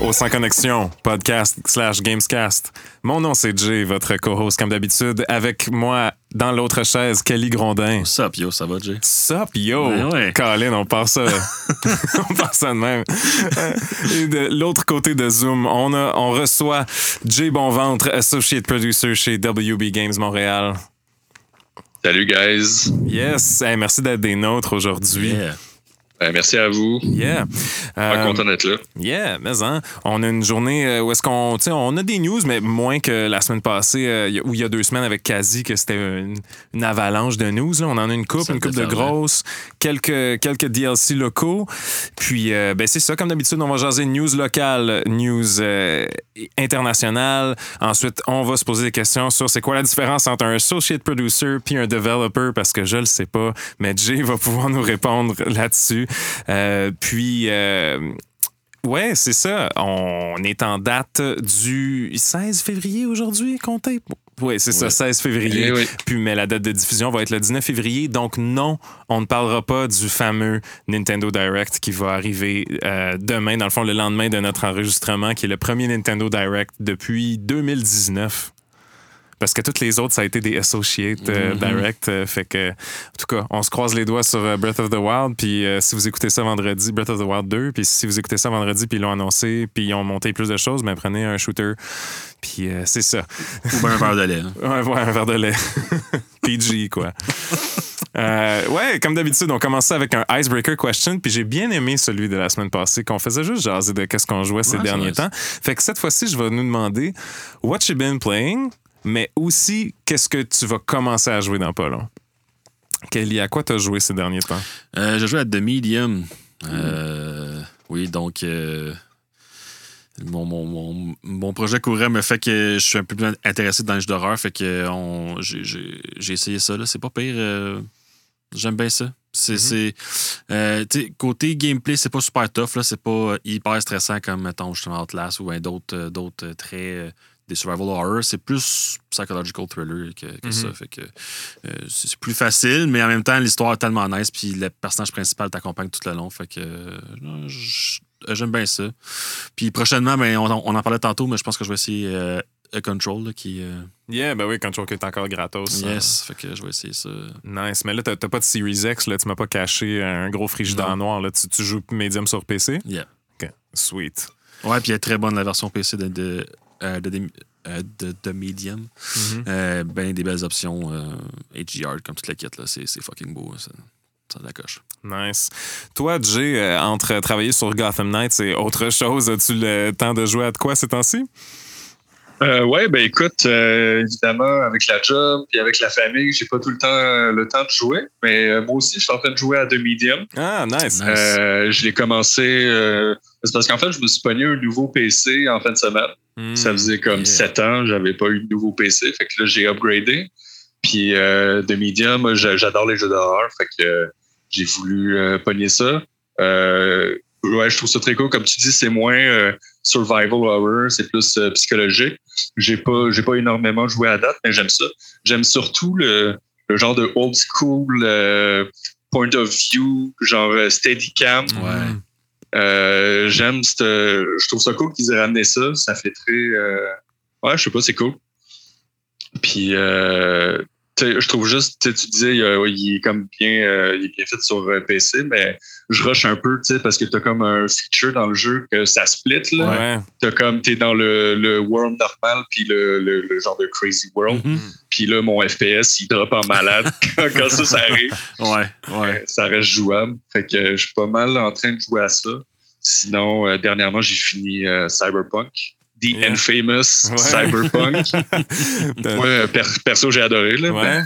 au Sans Connexion, podcast slash Gamescast. Mon nom c'est Jay, votre co-host comme d'habitude. Avec moi, dans l'autre chaise, Kelly Grondin. Sup, yo, ça va, Jay? Sup, yo! Ben ouais. Colin, on part ça. on part ça de même. Et de l'autre côté de Zoom, on, a, on reçoit Jay Bonventre, Associate Producer chez WB Games Montréal. Salut, guys. Yes! Hey, merci d'être des nôtres aujourd'hui. Yeah. Euh, merci à vous. Yeah. Euh, content d'être là. Yeah, mais hein, on a une journée euh, où est-ce qu'on, tu sais, on a des news, mais moins que la semaine passée, euh, il y a- ou il y a deux semaines avec Kazi, que c'était une, une avalanche de news. là. On en a une coupe, une coupe de grosses, quelques, quelques DLC locaux. Puis, euh, ben c'est ça, comme d'habitude, on va jaser news locales, news euh, internationales. Ensuite, on va se poser des questions sur c'est quoi la différence entre un associate producer puis un developer, parce que je le sais pas, mais Jay va pouvoir nous répondre là-dessus. Euh, puis, euh, Ouais, c'est ça. On est en date du 16 février aujourd'hui, comptez. Oui, c'est ça, Ouais. 16 février. Eh oui. Puis, mais la date de diffusion va être le 19 février. Donc, non, on ne parlera pas du fameux Nintendo Direct qui va arriver euh, demain, dans le fond, le lendemain de notre enregistrement, qui est le premier Nintendo Direct depuis 2019. Parce que toutes les autres, ça a été des Associate euh, Direct. euh, fait que, en tout cas, on se croise les doigts sur euh, Breath of the Wild. Puis si vous écoutez ça vendredi, Breath of the Wild 2, puis si vous écoutez ça vendredi, puis ils l'ont annoncé, puis ils ont monté plus de choses, ben prenez un shooter. Puis c'est ça. Ou bien un verre de lait. hein. Ouais, ouais, un verre de lait. PG, quoi. Euh, ouais, comme d'habitude, on commençait avec un icebreaker question, puis j'ai bien aimé celui de la semaine passée, qu'on faisait juste jaser de qu'est-ce qu'on jouait ces Ouais, derniers temps. Fait que cette fois-ci, je vais nous demander what you been playing, mais aussi qu'est-ce que tu vas commencer à jouer dans pas long? Kelly, à quoi t'as joué ces derniers temps? Euh, je joue à The Medium. Euh, oui, donc. euh, mon, mon, mon, mon projet courant me fait que je suis un peu plus intéressé dans les jeux d'horreur. Fait que on- j'ai- j'ai j'ai essayé ça. là. C'est pas pire. euh, J'aime bien ça. C'est, c'est, euh, tu sais, côté gameplay, c'est pas super tough. Là. C'est pas hyper stressant comme, mettons, justement, Outlast ou un d'autres, d'autres très. Des survival horror. C'est plus psychological thriller que, que ça. Fait que euh, c'est plus facile, mais en même temps, l'histoire est tellement nice. Puis le personnage principal t'accompagne tout le long. Fait que euh, j'aime bien ça. Puis prochainement, ben, on, on en parlait tantôt, mais je pense que je vais essayer euh, A Control, là, qui. Yeah, ben oui, Control qui est encore gratos. yes, fait que je vais essayer ça. Nice. Mais là, t'as pas de Series X, là, tu m'as pas caché un gros frigidaire noir. Là. Tu, tu joues médium sur PC? Yeah. OK. Sweet. Ouais, puis elle est très bonne la version PC de, de, euh, de, euh, de- de Medium. Euh, ben des belles options euh, HDR comme toute la kit là, c'est c'est fucking beau, ça, ça a de la coche. Nice. Toi, Jay, euh, entre travailler sur Gotham Knights et autre chose, as-tu le temps de jouer à de quoi ces temps-ci? Euh, ouais, ben écoute, euh, évidemment, avec la job et avec la famille, j'ai pas tout le temps euh, le temps de jouer. Mais euh, moi aussi, je suis en train de jouer à The Medium. Ah, nice. Nice. Euh, je l'ai commencé. euh, c'est parce qu'en fait, je me suis pogné un nouveau PC en fin de semaine. Hmm. Ça faisait comme yeah. sept ans, j'avais pas eu de nouveau PC. Fait que là, j'ai upgradé. Puis euh, de Medium, moi, j'a- j'adore les jeux d'horreur. Fait que euh, j'ai voulu euh, pogner ça. Euh, ouais, je trouve ça très cool. Comme tu dis, c'est moins survival horror, c'est plus psychologique. J'ai pas, j'ai pas énormément joué à date, mais j'aime ça. J'aime surtout le, le genre de old school point of view, genre Steadicam. Ouais. Euh, j'aime je trouve ça cool qu'ils aient ramené ça. Ça fait très. euh, ouais, je sais pas, c'est cool. Puis, euh, je trouve juste, tu sais, tu disais, il, euh, il est comme bien, euh, il est bien fait sur euh, PC, mais je rush un peu, tu sais, parce que t'as comme un feature dans le jeu que ça split, là. Ouais. T'as comme, t'es dans le, le world normal, puis le, le, le genre de crazy world. Mhm. Puis là, mon FPS, il drop en malade quand, ça, ça arrive. Ouais, ouais. Ça reste jouable. Fait que je suis pas mal en train de jouer à ça. Sinon, euh, dernièrement, j'ai fini euh, Cyberpunk. The Yeah. Infamous Ouais. Cyberpunk. Per- perso, j'ai adoré. Là, ouais.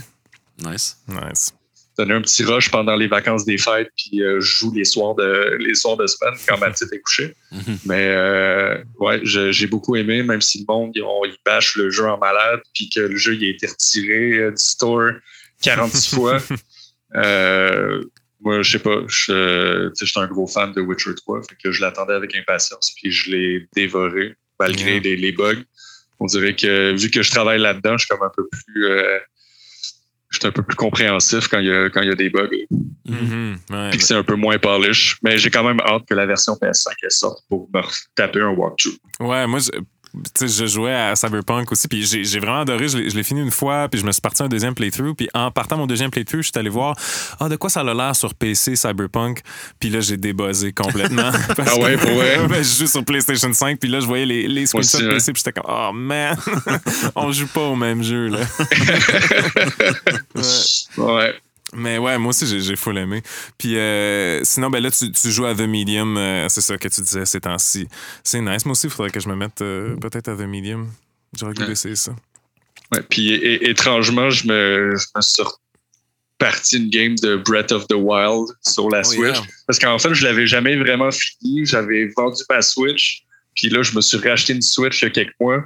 Nice. Nice. Donner un petit rush pendant les vacances des fêtes, puis euh, je joue les soirs de les soirs de semaine quand ma petite est couchée. Mhm. Mais euh, ouais, j'ai beaucoup aimé, même si le monde, ils, ont- ils bâchent le jeu en malade, puis que le jeu il a été retiré euh, du store 46 fois. Euh, moi, je sais pas, je j'étais un gros fan de Witcher 3, fait que je l'attendais avec impatience, puis je l'ai dévoré malgré les, les bugs. On dirait que vu que je travaille là-dedans, je suis comme un peu plus. euh, je suis un peu plus compréhensif quand il y a, quand il y a des bugs. Mhm. Ouais, Puis que c'est un peu moins polish. Mais j'ai quand même hâte que la version PS5 elle sorte pour me taper un walkthrough. Ouais, moi, tu sais, je jouais à Cyberpunk aussi, puis j'ai vraiment adoré. Je l'ai fini une fois, puis je me suis parti un deuxième playthrough. Puis en partant mon deuxième playthrough, je suis allé voir ah, de quoi ça a l'air sur PC Cyberpunk? Puis là, j'ai débuzzé complètement. Parce Ah ouais, pour vrai? Ben, je joue sur PlayStation 5, puis là, je voyais les, les screenshots ouais. PC, puis j'étais comme oh man, on joue pas au même jeu, là. Ouais. Ouais. Mais ouais, moi aussi, j'ai j'ai full aimé. Puis euh, sinon, ben là, tu, tu joues à The Medium, euh, c'est ça que tu disais ces temps-ci. C'est nice. Moi aussi, il faudrait que je me mette euh, peut-être à The Medium. J'aurais goût Ouais. d'essayer ça. Ouais, puis é- é- étrangement, je me, je me suis parti une game de Breath of the Wild sur la Oh, Switch. yeah. Parce qu'en fait, je l'avais jamais vraiment fini. J'avais vendu ma Switch. Puis là, je me suis racheté une Switch il y a quelques mois.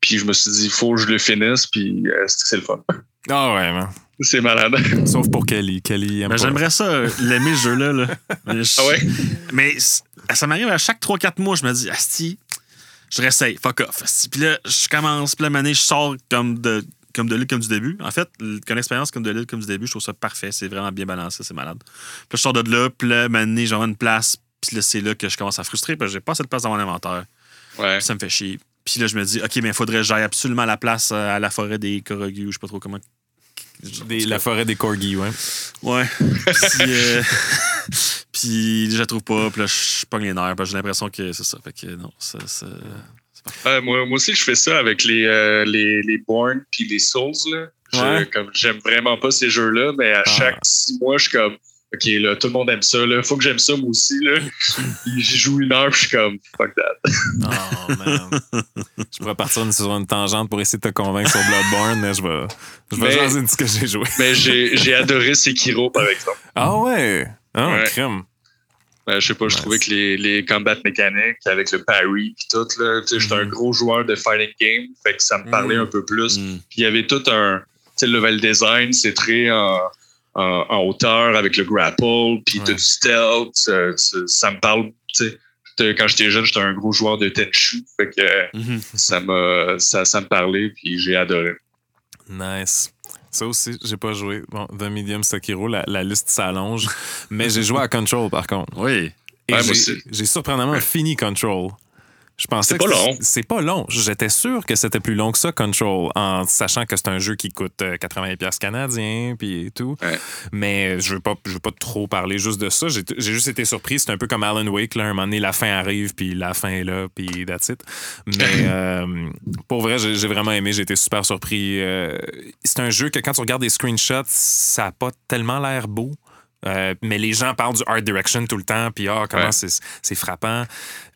Puis je me suis dit, il faut que je le finisse. Puis euh, c'est c'est le fun. Ah ouais, man. C'est malade. Sauf pour Kelly. Kelly aime Ben, pas. J'aimerais ça, euh, l'aimer, ce jeu-là. là. Mais, je- Ah ouais? mais ça m'arrive à chaque 3-4 mois, je me dis, Asti, je réessaye, fuck off. asti. Puis là, je commence, puis là, je sors comme de, comme de l'île comme du début. En fait, comme expérience comme de l'île comme du début, je trouve ça parfait. C'est vraiment bien balancé, c'est malade. Puis là, je sors de là, puis là, année, j'aurai une place, puis là, c'est là que je commence à frustrer, parce que j'ai pas assez de place dans mon inventaire. Ouais. Puis ça me fait chier. Puis là, je me dis, OK, mais il faudrait que j'aille absolument à la place euh, à la forêt des Korogu, je sais pas trop comment. Des- la forêt des corgis, ouais. Ouais. Puis, euh, puis je la trouve pas. Puis là, je pogne les nerfs. parce que J'ai l'impression que c'est ça. Fait que non, ça. ça- Ouais, moi, moi aussi, je fais ça avec les, euh, les, les Born puis les Souls. Là. Je- Ouais. comme J'aime vraiment pas ces jeux-là, mais à Ah. chaque six mois, je suis comme, OK, là, tout le monde aime ça. Là. Faut que j'aime ça, moi aussi. Là. J'y joue une heure, puis je suis comme, fuck that. Oh, man. je pourrais partir sur une tangente pour essayer de te convaincre sur Bloodborne, mais je vais, je vais Mais- jaser de ce que j'ai joué. Mais j'ai adoré Sekiro, par exemple. Ah ouais? Ah, Ouais. crème. Euh, je sais pas, je Nice. trouvais que les, les combats mécaniques avec le parry puis tout, là, tu sais, j'étais un Mhm. gros joueur de fighting game, fait que ça me parlait Mhm. un peu plus. Mm. Puis il y avait tout un, tu sais, le level design, c'est très en, en, en hauteur avec le grapple, puis Ouais. du stealth, ça, ça- ça me parle, tu sais. Quand j'étais jeune, j'étais un gros joueur de Tenchu, fait que euh, Mhm. ça m'a ça, ça me parlait, puis j'ai adoré. Nice. Ça aussi, j'ai pas joué. Bon, The Medium Sekiro, la, la liste s'allonge. mais j'ai joué à Control, par contre. Oui. Et Ouais, moi j'ai- aussi. j'ai surprenamment fini Control. Je pensais C'est pas que long. C'est pas long. J'étais sûr que c'était plus long que ça, Control, en sachant que c'est un jeu qui coûte euh, 80$ piastres canadiens, puis tout. Ouais. Mais je veux pas, je veux pas trop parler juste de ça. J'ai j'ai juste été surpris. C'est un peu comme Alan Wake. Là, un moment donné, la fin arrive, puis la fin est là, puis that's it. Mais euh, pour vrai, j'ai j'ai vraiment aimé. J'ai été super surpris. Euh, c'est un jeu que quand tu regardes des screenshots, ça a pas tellement l'air beau. Euh, mais les gens parlent du art direction tout le temps, puis ah, comment Ouais. c'est c'est frappant.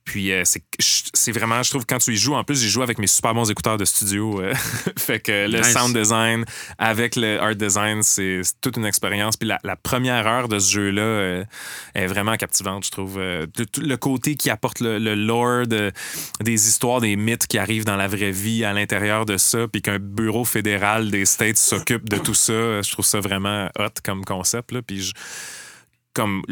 Puis euh, c'est vraiment, je trouve, quand tu y joues, en plus, j'ai joué avec mes super bons écouteurs de studio. euh, fait que le Nice. sound design avec le art design, c'est toute une expérience. Puis la, la première heure de ce jeu-là euh, est vraiment captivante, je trouve. Tout- le côté qui apporte le, le lore de- des histoires, des mythes qui arrivent dans la vraie vie à l'intérieur de ça, puis qu'un bureau fédéral des States s'occupe de tout ça, je trouve ça vraiment hot comme concept. Là. Puis je- comme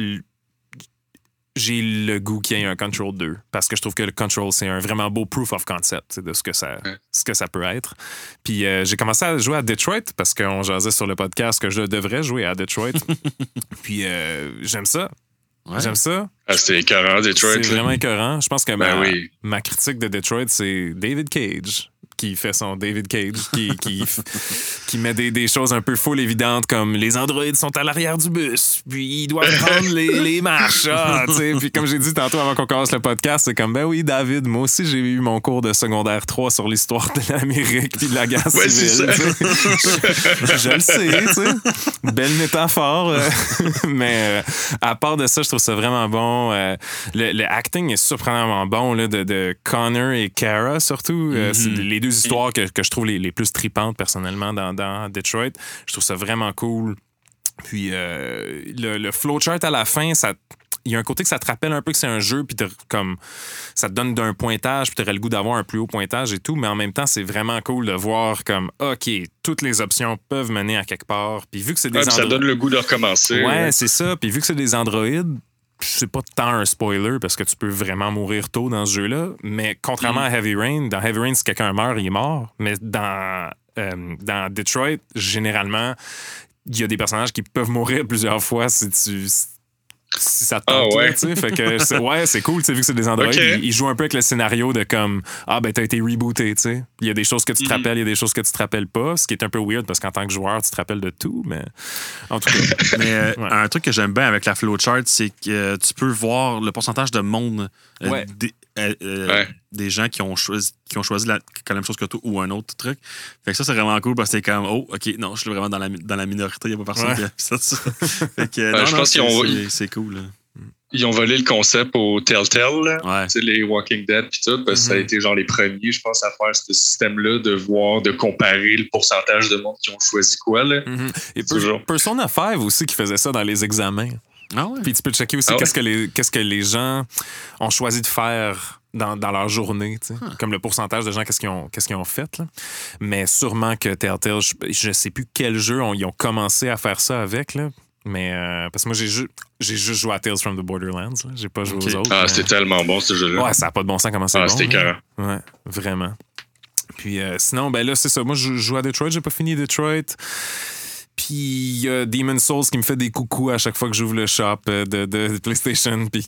j'ai le goût qu'il y ait un Control 2 parce que je trouve que le Control c'est un vraiment beau proof of concept de ce que ça Ouais. ce que ça peut être. Puis euh, j'ai commencé à jouer à Detroit parce qu'on jasait sur le podcast que je devrais jouer à Detroit. Puis euh, j'aime ça. Ouais. J'aime ça. Ah, C'était écœurant, Detroit. C'est là. vraiment écœurant. Je pense que Ben ma, oui. ma critique de Detroit, c'est David Cage qui fait son David Cage, qui, qui, qui met des, des choses un peu full évidentes comme les androïdes sont à l'arrière du bus, puis ils doivent prendre les, les marches. Ah, puis comme j'ai dit tantôt avant qu'on commence le podcast, c'est comme, ben oui, David, moi aussi j'ai eu mon cours de secondaire 3 sur l'histoire de l'Amérique puis de la guerre Ouais, civile. je, je le sais, tu sais. Belle métaphore. euh, mais euh, à part de ça, je trouve ça vraiment bon. Euh, le, le acting est surprenamment bon là, de, de Connor et Kara, surtout. Euh, Mhm. les deux histoires que, que je trouve les, les plus tripantes personnellement dans, dans Detroit. Je trouve ça vraiment cool. Puis euh, le, le flowchart à la fin, ça. Il y a un côté que ça te rappelle un peu que c'est un jeu, puis comme ça te donne d'un pointage, puis tu aurais le goût d'avoir un plus haut pointage et tout, mais en même temps, c'est vraiment cool de voir comme, OK, toutes les options peuvent mener à quelque part. Puis vu que c'est des Ouais, puis ça donne le goût de recommencer. Ouais, c'est ça. Puis vu que c'est des androïdes, c'est pas tant un spoiler parce que tu peux vraiment mourir tôt dans ce jeu-là. Mais contrairement Mm. à Heavy Rain, dans Heavy Rain, si quelqu'un meurt, il est mort. Mais dans euh, dans Detroit, généralement, il y a des personnages qui peuvent mourir plusieurs fois si tu si ça te Ah tente, là, ouais. tu sais. Fait que c'est- ouais, c'est cool, tu sais, vu que c'est des androïdes, Ok. ils, ils jouent un peu avec le scénario de comme ah ben t'as été rebooté, tu sais. Il y a des choses que tu te Mhm. rappelles, il y a des choses que tu te rappelles pas, ce qui est un peu weird parce qu'en tant que joueur, tu te rappelles de tout, mais en tout cas, Mais euh, Ouais. un truc que j'aime bien avec la flowchart, c'est que euh, tu peux voir le pourcentage de monde euh, Ouais. Des, euh, euh, Ouais. des gens qui ont choisi, qui ont choisi la, la même chose que toi ou un autre truc. Fait que ça, c'est vraiment cool parce que c'est comme, oh, OK, non, je suis vraiment dans la, dans la minorité, il n'y a pas personne Ouais. qui a fait ça. fait que, non, je non, pense qu'ils c'est- ont- c'est- C'est cool. là. Ils ont volé le concept au Telltale, là. Ouais. Tu sais, les Walking Dead puis tout, parce que ça a Mhm. été genre les premiers, je pense, à faire ce système-là de voir, de comparer le pourcentage de monde qui ont choisi quoi, là. et. Persona 5 aussi qui faisait ça dans les examens. Ah ouais. Puis tu peux checker aussi Ah ouais? qu'est-ce que les qu'est-ce que les gens ont choisi de faire dans, dans leur journée, tu sais. Ah. comme le pourcentage de gens qu'est-ce qu'ils ont qu'est-ce qu'ils ont fait là. Mais sûrement que Telltale, je, je sais plus quel jeu on- ils ont commencé à faire ça avec là. Mais euh, parce que moi j'ai ju- j'ai juste joué à Tales from the Borderlands, là. j'ai pas joué aux autres. Ah, mais- c'était tellement bon, ce jeu-là. Ouais, ça a pas de bon sens comment c'est ah, bon. c'était écœurant. Ouais, vraiment. Puis euh, sinon, ben là, c'est ça. Moi, je joue à Detroit, j'ai pas fini Detroit. Puis il y a Demon Souls qui me fait des coucous à chaque fois que j'ouvre le shop euh, de, de PlayStation. Puis...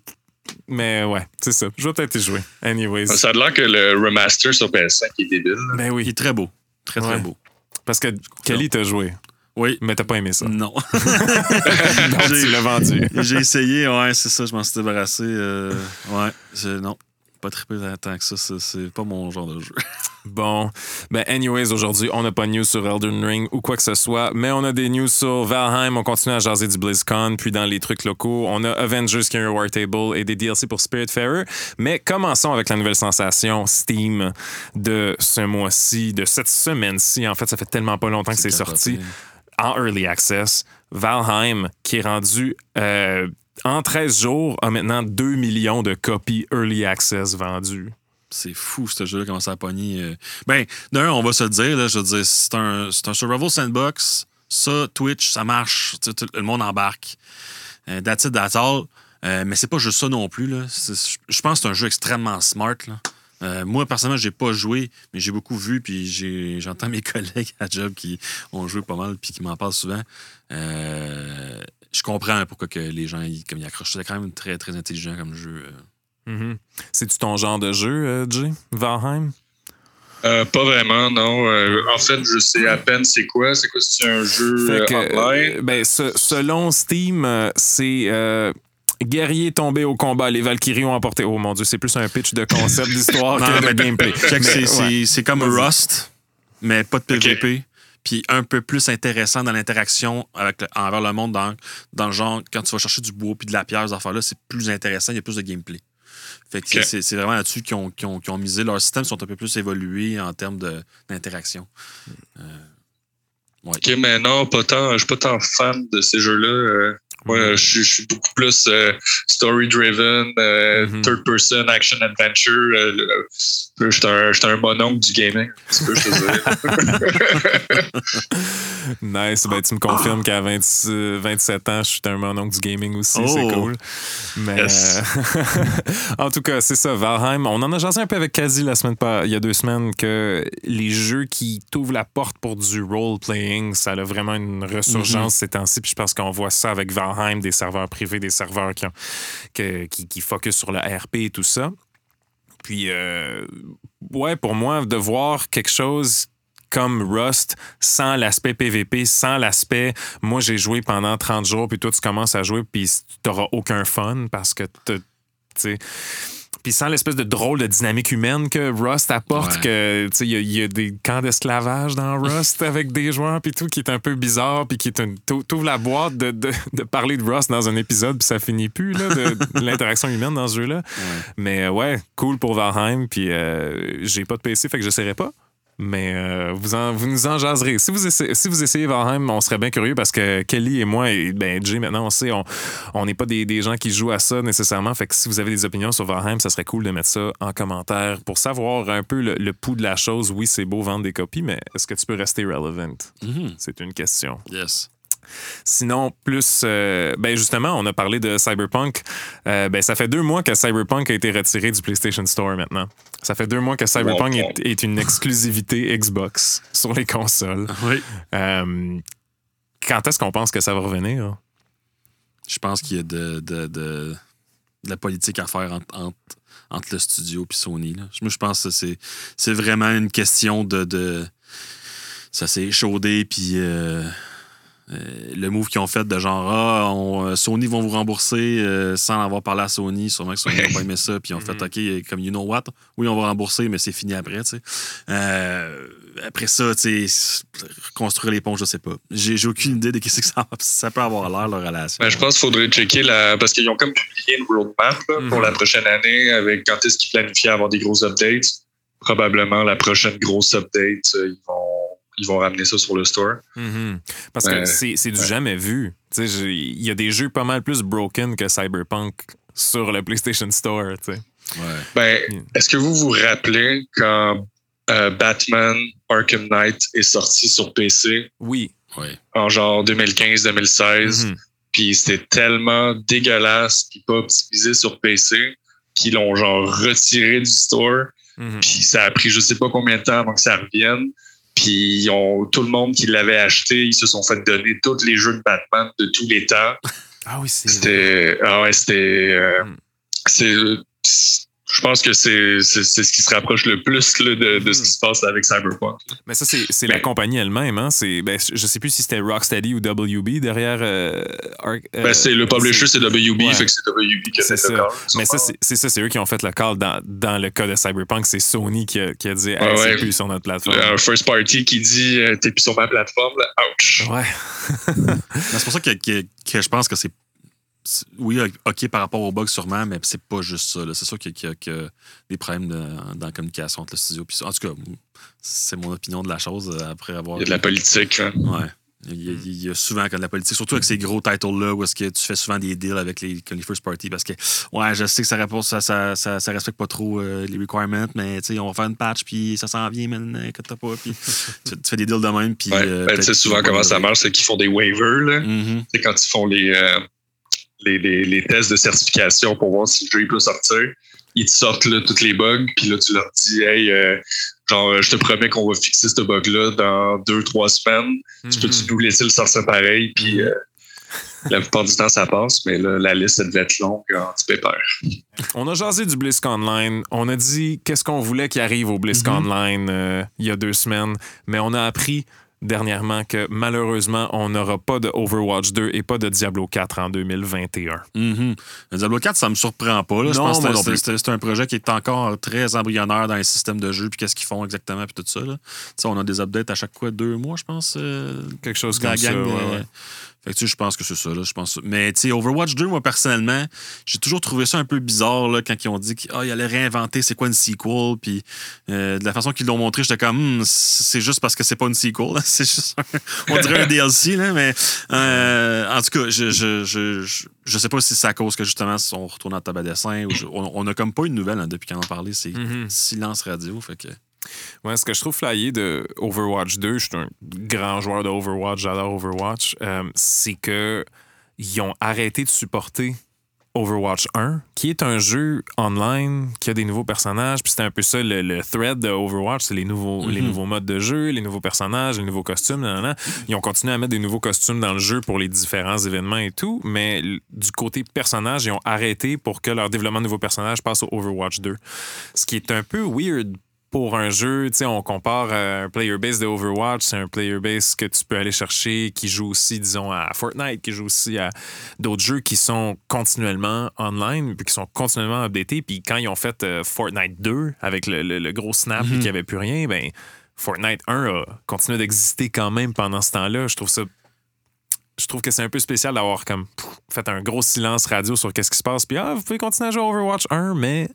Mais ouais, c'est ça. Je vais peut-être y jouer. Anyways. Ça a l'air que le remaster sur PS5 est débile. Ben Il oui. est très beau. Très, très Ouais. beau. Parce que Kelly t'a joué, Oui. mais t'as pas aimé ça. Non. Donc J'ai- tu l'as vendu. J'ai essayé, ouais, c'est ça, je m'en suis débarrassé. euh, ouais, non, pas trippé tant que ça, c'est- pas mon genre de jeu. Bon, ben anyways, aujourd'hui, on n'a pas de news sur Elden Ring ou quoi que ce soit, mais on a des news sur Valheim, on continue à jaser du BlizzCon, puis dans les trucs locaux, on a Avengers qui a un War Table et des DLC pour Spiritfarer. Mais commençons avec la nouvelle sensation Steam de ce mois-ci, de cette semaine-ci. En fait, ça fait tellement pas longtemps que c'est sorti en Early Access. Valheim, qui est rendu euh, en 13 jours, a maintenant 2 millions de copies Early Access vendues. C'est fou, ce jeu-là, comment ça a pogné. euh. Ben, d'un, on va se dire, là, je veux dire, c'est un, c'est un survival sandbox. Ça, Twitch, ça marche. Tout- le monde embarque. Euh, that's it, that's all. Euh, mais c'est pas juste ça non plus. Je pense que c'est un jeu extrêmement smart. Euh, moi, personnellement, j'ai pas joué, mais j'ai beaucoup vu, puis j'ai- j'entends mes collègues à job qui ont joué pas mal, puis qui m'en parlent souvent. Euh, je comprends pourquoi que les gens ils, comme ils accrochent. C'est quand même très, très intelligent comme jeu. euh. Mhm. C'est-tu ton genre de jeu, euh, Jay? Valheim? Euh, pas vraiment, non. Euh, en fait, je sais à peine c'est quoi. C'est quoi, c'est un jeu euh, que, online? euh, ben, ce- selon Steam, c'est euh, guerriers tombés au combat. Les Valkyries ont emporté. Oh mon Dieu, c'est plus un pitch de concept d'histoire Non, que de mais- gameplay. C'est, ouais. c'est- c'est comme. Rust, mais pas de PVP. Puis un peu plus intéressant dans l'interaction avec le- envers le monde, dans, dans le genre, quand tu vas chercher du bois puis de la pierre, ces affaires-là, c'est plus intéressant, il y a plus de gameplay. Fait que c'est, c'est vraiment là-dessus qu'ils ont, qu'ils ont- qu'ils ont misé. Leurs systèmes sont un peu plus évolués en termes de, d'interaction. Ok, mais non, pas tant. Je suis pas tant fan de ces jeux-là. Euh, moi, Mhm. je, suis- je suis beaucoup plus euh, story-driven, euh, Mhm. third-person, action-adventure. Je suis un, je suis un mononcle du gaming, un petit peu, je te dirais. Nice. Ben, tu me confirmes qu'à 20 euh, 27 ans, je suis un mononcle du gaming aussi. C'est Oh. cool. Mais Yes. euh, en tout cas, c'est ça, Valheim. On en a jasé un peu avec Kazi la semaine pas, il y a deux semaines que les jeux qui t'ouvrent la porte pour du role-playing, ça a vraiment une resurgence ces temps-ci. Puis je pense qu'on voit ça avec Valheim, des serveurs privés, des serveurs qui, ont- que- qui, qui focus sur le RP et tout ça. Puis, euh, ouais, pour moi, de voir quelque chose comme Rust sans l'aspect PVP, sans l'aspect moi j'ai joué pendant 30 jours puis toi tu commences à jouer puis t'auras aucun fun parce que tu sais puis sans l'espèce de drôle de dynamique humaine que Rust apporte, Ouais. que il y, a- il y a des camps d'esclavage dans Rust avec des joueurs puis tout qui est un peu bizarre puis qui est une t'ou- t'ouvres la boîte de, de, de parler de Rust dans un épisode puis ça finit plus là de, de l'interaction humaine dans ce jeu là. Mais euh, ouais, cool pour Valheim puis euh, j'ai pas de PC fait que j'essaierai pas. Mais euh, vous, en- vous nous en jaserez. Si vous, essayez, si vous essayez Valheim, on serait bien curieux parce que Kelly et moi, et ben Jay maintenant, on sait, on n'est pas des, des gens qui jouent à ça nécessairement. Fait que si vous avez des opinions sur Valheim, ça serait cool de mettre ça en commentaire pour savoir un peu le, le pouls de la chose. Oui, c'est beau vendre des copies, mais est-ce que tu peux rester relevant? Mhm. C'est une question. Yes. Sinon, plus, euh, ben justement, on a parlé de Cyberpunk. Euh, ben, ça fait deux mois que Cyberpunk a été retiré du PlayStation Store maintenant. Ça fait deux mois que Cyberpunk est, est une exclusivité Xbox sur les consoles. Oui. Euh, quand est-ce qu'on pense que ça va revenir? Je pense qu'il y a de, de, de, de la politique à faire entre, entre, entre le studio et Sony. Là. Moi, je pense que c'est, c'est vraiment une question de. de ça s'est échaudé, puis euh, le move qu'ils ont fait de genre Ah, on- euh, Sony vont vous rembourser euh, sans avoir parlé à Sony. Sûrement que Sony n'a pas aimé ça, puis ils ont fait OK, comme you know what, oui, on va rembourser, mais c'est fini après. tu sais. Euh, après ça, tu sais, reconstruire les ponts, je sais pas. J'ai, j'ai aucune idée de ce que ça, ça peut avoir l'air, leur relation. Ben, je pense qu'il faudrait checker la. Parce qu'ils ont comme publié une roadmap là, pour Mhm. la prochaine année avec quand est-ce qu'ils planifient avoir des gros updates. Probablement la prochaine grosse update, ils vont, ils vont ramener ça sur le store. Mhm. Parce que c'est c'est du Ouais. jamais vu. Tu sais, j'ai- Il y a des jeux pas mal plus broken que Cyberpunk sur le PlayStation Store. tu sais. Ouais. Ben, est-ce que vous vous rappelez quand euh, Batman Arkham Knight est sorti sur PC Oui. En genre 2015-2016? Mhm. Puis c'était tellement dégueulasse puis pas optimisé sur PC qu'ils l'ont genre retiré du store. Mhm. Puis ça a pris je sais pas combien de temps avant que ça revienne. Puis tout le monde qui l'avait acheté, ils se sont fait donner tous les jeux de Batman de tous les temps. Ah oui, c'est. C'était. Ah ouais, c'était. euh, Mm. c'est. Je pense que c'est c'est c'est ce qui se rapproche le plus là, de, de ce qui se passe avec Cyberpunk. Mais ça, c'est c'est la Ben- compagnie elle-même. Hein? C'est- Ben, je sais plus si c'était Rocksteady ou WB derrière. euh, Arc- euh, Ben, c'est le publisher, c'est WB, Ouais. fait que c'est WB qui a C'est fait le ça. call. Mais ça, c'est ça, c'est eux qui ont fait le call dans, dans le cas de Cyberpunk. C'est Sony qui a, qui a dit hey, Ouais, c'est ouais. plus sur notre plateforme. un first party qui dit euh, t'es plus sur ma plateforme, là, ouch. Ouais. C'est pour ça que, que- que je pense que c'est. Oui, OK par rapport aux bugs sûrement, mais c'est pas juste ça. C'est sûr qu'il y, a- qu'il y a des problèmes de- dans la communication entre le studio. Puis, en tout cas, c'est mon opinion de la chose euh, après avoir. Il y a de la politique. hein. Ouais. Il y, a, il y a souvent comme de la politique, surtout avec ces gros titles-là où est-ce que tu fais souvent des deals avec les, les first party parce que, ouais, je sais que ça, répond, ça, ça, ça, ça respecte pas trop euh, les requirements, mais tu sais, on va faire une patch puis ça s'en vient, mais que t'as pas. Puis tu, tu fais des deals de même. Puis, Ouais. euh, Ben, tu sais, souvent, comment ça marche, c'est qu'ils font des waivers. Là. Mhm. Sais, quand ils font les, euh, les, les, les tests de certification pour voir si le jeu peut sortir, ils te sortent là, tous les bugs, puis là, tu leur dis, hey, euh, genre, je te promets qu'on va fixer ce bug-là dans deux, trois semaines. Tu Mhm. peux-tu nous laisser le sortir pareil? Puis euh, la plupart du temps, ça passe, mais là, la liste, elle devait être longue en petit pépère. On a jasé du BlizzCon Online. On a dit qu'est-ce qu'on voulait qui arrive au BlizzCon Mhm. Online euh, il y a deux semaines. Mais on a appris dernièrement que malheureusement, on n'aura pas de Overwatch 2 et pas de Diablo 4 en 2021. Mhm. Le Diablo 4, ça me surprend pas. Là. Je Non, pense que non c'est- un projet qui est encore très embryonnaire dans les systèmes de jeu, puis qu'est-ce qu'ils font exactement, puis tout ça. Là. On a des updates à chaque quoi, deux mois, je pense. euh, Quelque chose comme ça. gang de- ouais, ouais. Fait que tu sais, je pense que c'est ça. Là, je pense... Mais tu sais, Overwatch 2, moi, personnellement, j'ai toujours trouvé ça un peu bizarre là, quand ils ont dit qu'ils allaient réinventer c'est quoi une sequel. Puis euh, de la façon qu'ils l'ont montré, j'étais comme, Hmm, c'est juste parce que c'est pas une sequel. C'est juste, un- on dirait un DLC. Là, mais euh, en tout cas, je, je, je, je, je sais pas si c'est à cause que justement, on retourne en tabac dessin. Ou on, on a comme pas eu de nouvelles hein, depuis qu'on en a parlé. C'est Mhm. silence radio. Fait que. Ouais, ce que je trouve flyé de Overwatch 2, je suis un grand joueur de Overwatch, j'adore Overwatch, euh, c'est que ils ont arrêté de supporter Overwatch 1, qui est un jeu online qui a des nouveaux personnages. Puis c'était un peu ça le, le thread de Overwatch, c'est les nouveaux, les Mhm. nouveaux modes de jeu, les nouveaux personnages, les nouveaux costumes. nan, nan, nan. Ils ont continué à mettre des nouveaux costumes dans le jeu pour les différents événements et tout, mais du côté personnage, ils ont arrêté pour que leur développement de nouveaux personnages passe au Overwatch 2. Ce qui est un peu weird pour un jeu, tu sais, on compare euh, un player base de Overwatch, c'est un player base que tu peux aller chercher, qui joue aussi, disons, à Fortnite, qui joue aussi à d'autres jeux qui sont continuellement online, puis qui sont continuellement updatés. Puis quand ils ont fait euh, Fortnite 2, avec le, le- le gros snap, puis qu'il n'y avait plus rien, ben Fortnite 1 a continué d'exister quand même pendant ce temps-là. Je trouve ça je trouve que c'est un peu spécial d'avoir comme pff, fait un gros silence radio sur qu'est-ce qui se passe. Puis ah, vous pouvez continuer à jouer à Overwatch 1, mais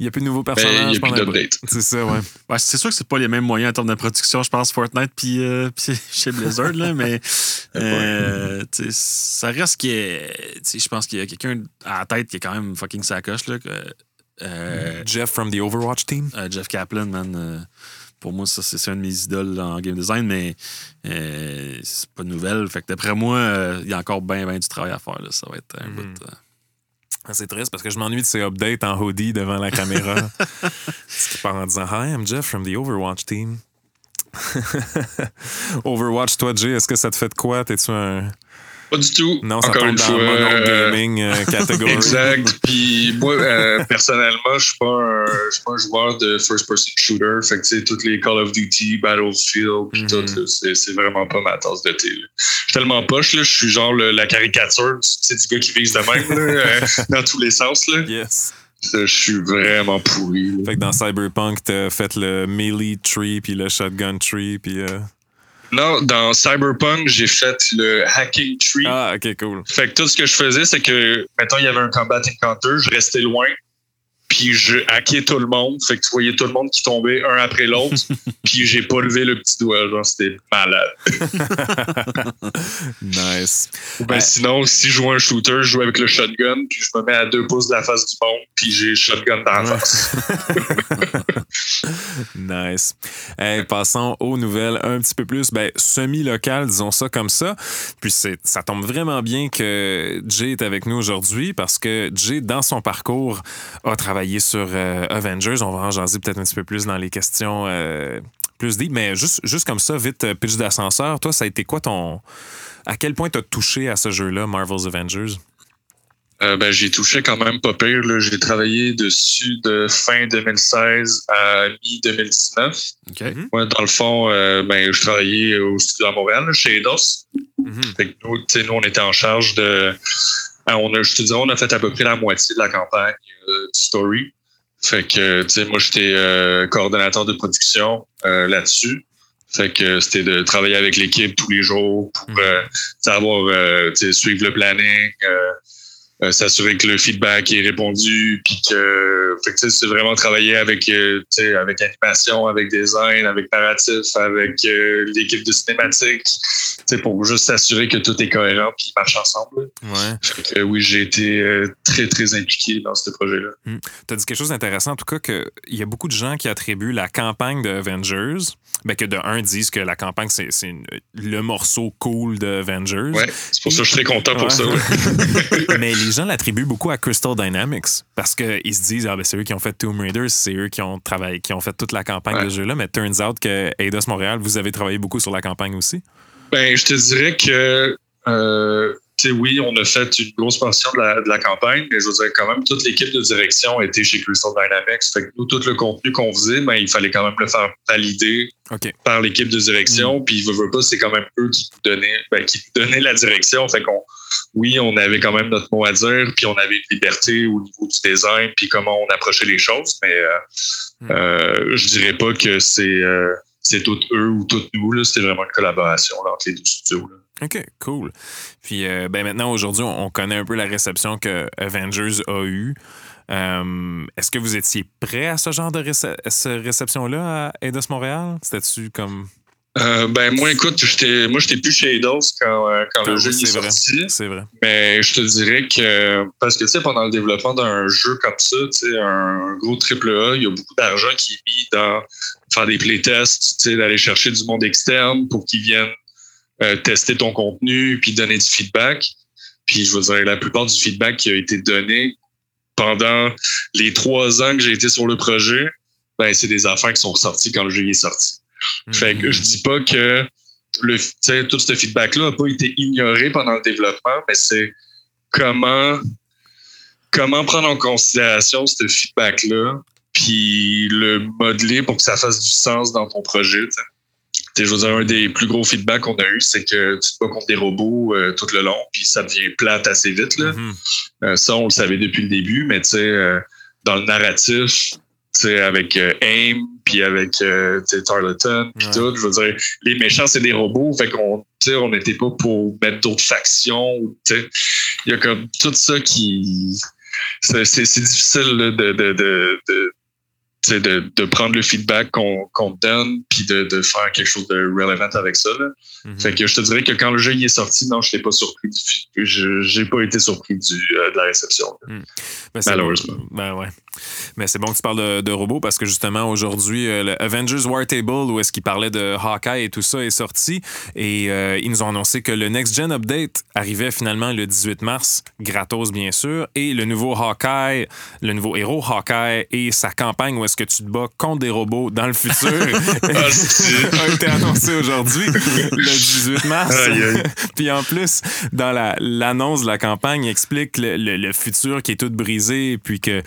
il n'y a plus de nouveaux Mais personnages. il n'y a plus d'update. C'est ça, ouais. Ouais, c'est sûr que c'est pas les mêmes moyens en termes de production, je pense, Fortnite puis euh, puis chez Blizzard, là, mais euh, ça reste qu'il y a- tu sais, Je pense qu'il y a quelqu'un à la tête qui est quand même fucking sacoche. Là, que, euh, Jeff from the Overwatch team? euh, Jeff Kaplan, man. euh, pour moi, ça, c'est un de mes idoles en game design, mais euh, c'est pas de nouvelle. Fait que d'après moi, euh, il y a encore bien, bien du travail à faire. Là. Ça va être un Mhm. bout. euh. Ah, C'est triste parce que je m'ennuie de ces updates en hoodie devant la caméra. Ce qui part en disant Hi, I'm Jeff from the Overwatch team. Overwatch, toi, Jay, est-ce que ça te fait de quoi? T'es-tu un. Pas du tout. Non, Encore une dans fois. euh, gaming euh, catégorie. Exact. Puis moi, euh, personnellement, je suis pas un, je suis pas un joueur de first-person shooter. Fait que tu sais, toutes les Call of Duty, Battlefield, puis Mhm. tout, c'est, vraiment pas ma tasse de thé. là. Je suis tellement poche, là, je suis genre le- la caricature tu sais, du gars qui vise de même, là, euh, dans tous les sens. Là. Yes. Je suis vraiment pourri. là. Fait que dans Cyberpunk, t'as fait le melee tree puis le shotgun tree puis. Non, dans Cyberpunk, j'ai fait le hacking tree. Ah, ok, cool. Fait que tout ce que je faisais, c'est que, mettons, il y avait un combat encounter, je restais loin, puis je hackais tout le monde. Fait que tu voyais tout le monde qui tombait un après l'autre, puis j'ai pas levé le petit doigt. Genre, c'était malade. Nice. Ou ben Ouais. sinon, si je joue un shooter, je joue avec le shotgun, puis je me mets à deux pouces de la face du monde, puis j'ai le shotgun dans la face. Nice. Hey, passons aux nouvelles un petit peu plus ben, semi-locales, disons ça comme ça. Puis c'est, ça tombe vraiment bien que Jay est avec nous aujourd'hui parce que Jay, dans son parcours, a travaillé sur euh, Avengers. On va en jaser peut-être un petit peu plus dans les questions euh, plus deep, mais juste, juste comme ça, vite, euh, pitch d'ascenseur. Toi, ça a été quoi ton... À quel point t'as touché à ce jeu-là, Marvel's Avengers? Euh, ben, j'ai touché quand même pas pire. J'ai travaillé dessus de fin 2016 à mi-2019. OK. Mhm. Moi, dans le fond, euh, ben, je travaillais au studio à Montréal, là, chez Eidos. Mhm. Fait que nous, tu sais, nous, on était en charge de. Ah, On a, je te dirais, on a fait à peu près la moitié de la campagne euh, du story. Fait que, tu sais, moi, j'étais euh, coordonnateur de production euh, là-dessus. Fait que c'était de travailler avec l'équipe tous les jours pour euh, savoir, euh, tu sais, suivre le planning, euh, euh, s'assurer que le feedback est répondu, puis que, fait que, tu sais, c'est vraiment travailler avec, euh, tu sais, avec animation, avec design, avec narratif, avec euh, l'équipe de cinématique, pour juste s'assurer que tout est cohérent puis marche ensemble. Ouais. Fait que, oui, j'ai été euh, très, très impliqué dans ce projet-là. Tu as dit quelque chose d'intéressant, en tout cas, qu'il y a beaucoup de gens qui attribuent la campagne de Avengers, ben que de un disent que la campagne, c'est le morceau cool de Avengers. Ouais, c'est pour ça que je suis très content pour Ouais. ça. ouais. Mais les gens l'attribuent beaucoup à Crystal Dynamics parce qu'ils se disent, ah, ben, c'est eux qui ont fait Tomb Raider, c'est eux qui ont travaillé, qui ont fait toute la campagne de ce jeu-là. Mais turns out que Eidos Montréal, vous avez travaillé beaucoup sur la campagne aussi. Ben, je te dirais que, euh, tu sais, oui, on a fait une grosse portion de la, de la campagne, mais je veux dire, quand même, toute l'équipe de direction était chez Crystal Dynamics. Fait que nous, tout le contenu qu'on faisait, ben, il fallait quand même le faire valider par l'équipe de direction. Puis, veut, veut pas, c'est quand même eux qui nous donnaient, ben, qui nous donnaient la direction. Fait qu'on, oui, on avait quand même notre mot à dire, puis on avait une liberté au niveau du design, puis comment on approchait les choses. Mais euh, Mm. euh, je dirais pas que c'est euh, c'est toutes eux ou toutes nous. C'était vraiment une collaboration là, entre les deux studios. OK, cool. Puis ben, ben maintenant, aujourd'hui, on on connaît un peu la réception que Avengers a eue. Euh, Est-ce que vous étiez prêt à ce genre de réce- ce réception-là à Eidos Montréal? C'était-tu comme. Euh, ben moi écoute, j'étais moi j'étais plus chez Eidos quand, euh, quand le Oui, jeu est vrai. sorti. C'est vrai. Mais je te dirais que parce que tu sais, pendant le développement d'un jeu comme ça, tu sais, un gros triple A, il y a beaucoup d'argent qui est mis dans faire des playtests, tu sais, d'aller chercher du monde externe pour qu'ils viennent euh, tester ton contenu puis donner du feedback. Puis je veux dire, la plupart du feedback qui a été donné pendant les trois ans que j'ai été sur le projet, ben c'est des affaires qui sont ressorties quand le jeu est sorti. Fait que je dis pas que le, tout ce feedback-là n'a pas été ignoré pendant le développement, mais c'est comment, comment prendre en considération ce feedback-là, puis le modeler pour que ça fasse du sens dans ton projet. Je veux dire, un des plus gros feedbacks qu'on a eu, c'est que tu te bats contre des robots euh, tout le long, puis ça devient plate assez vite. Là. Mhm. Euh, ça, on le savait depuis le début, mais tu sais, euh, dans le narratif, tu sais, avec AIM, puis avec euh, Tarleton, puis Ouais. tout, je veux dire, les méchants, c'est des robots, fait qu'on on n'était pas pour mettre d'autres factions. Il y a comme tout ça qui... C'est c'est- c'est difficile là, de, de, de, de, de, de prendre le feedback qu'on qu'on te donne, puis de, de faire quelque chose de relevant avec ça. Là. Mhm. Fait que je te dirais que quand le jeu y est sorti, non, je n'étais pas surpris du, je j'ai pas été surpris du, euh, de la réception. Ben, c'est- Malheureusement. Ben ouais. Mais c'est bon que tu parles de, de robots parce que justement aujourd'hui, euh, le Avengers War Table, où est-ce qu'il parlait de Hawkeye et tout ça, est sorti. Et euh, ils nous ont annoncé que le Next Gen Update arrivait finalement le 18 mars, gratos bien sûr. Et le nouveau Hawkeye, le nouveau héros Hawkeye et sa campagne où est-ce que tu te bats contre des robots dans le futur a été annoncé aujourd'hui, le 18 mars. Puis en plus, dans la- l'annonce de la campagne, il explique le, le- le futur qui est tout brisé, puis que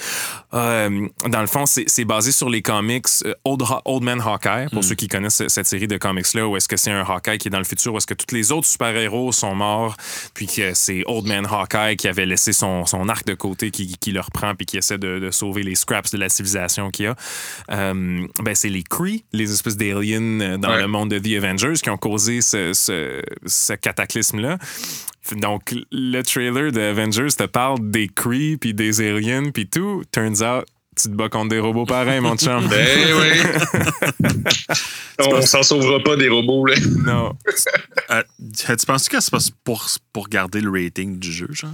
euh, dans le fond, c'est basé sur les comics euh, Old, Man Hawkeye, pour ceux qui connaissent ce- cette série de comics-là, où est-ce que c'est un Hawkeye qui est dans le futur, où est-ce que tous les autres super-héros sont morts, puis que c'est Old Man Hawkeye qui avait laissé son, son arc de côté, qui, qui le reprend, puis qui essaie de, de sauver les scraps de la civilisation qu'il y a. Euh, ben, c'est les Kree, les espèces d'aliens dans Ouais. le monde de The Avengers, qui ont causé ce, ce, ce cataclysme-là. Donc, le trailer de Avengers te parle des Kree, puis des aliens, puis tout. Turns out, tu te bats contre des robots pareils, mon chum. Ben oui. On s'en sauvera pas des robots, là. non. Euh, tu penses que c'est pas pour, pour garder le rating du jeu, genre?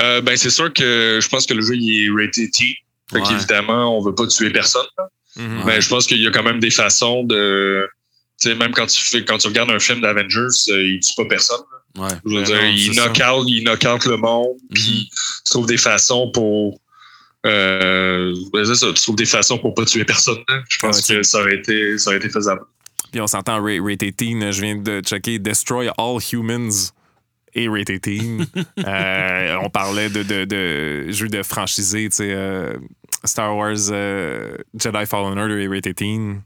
Euh, ben, c'est sûr que je pense que le jeu, il est rated T. Fait Ouais. qu'évidemment, on veut pas tuer personne. Mhm. Mais je pense qu'il y a quand même des façons de. Tu sais, même quand tu fais, quand tu regardes un film d'Avengers, euh, il tue pas personne. Ouais. Je veux Ben dire, non, il knock out, il knock out le monde, puis tu trouves des façons pour. Euh, ça, tu trouves des façons pour pas tuer personne. là. Je pense Ouais, que ça aurait été, ça aurait été faisable. Puis on s'entend Ra- Rated Teen. Je viens de checker Destroy All Humans et Rated Teen. Euh, on parlait de, de, de jeux de franchisés, tu sais, euh, Star Wars euh, Jedi Fallen Order et Rated Teen.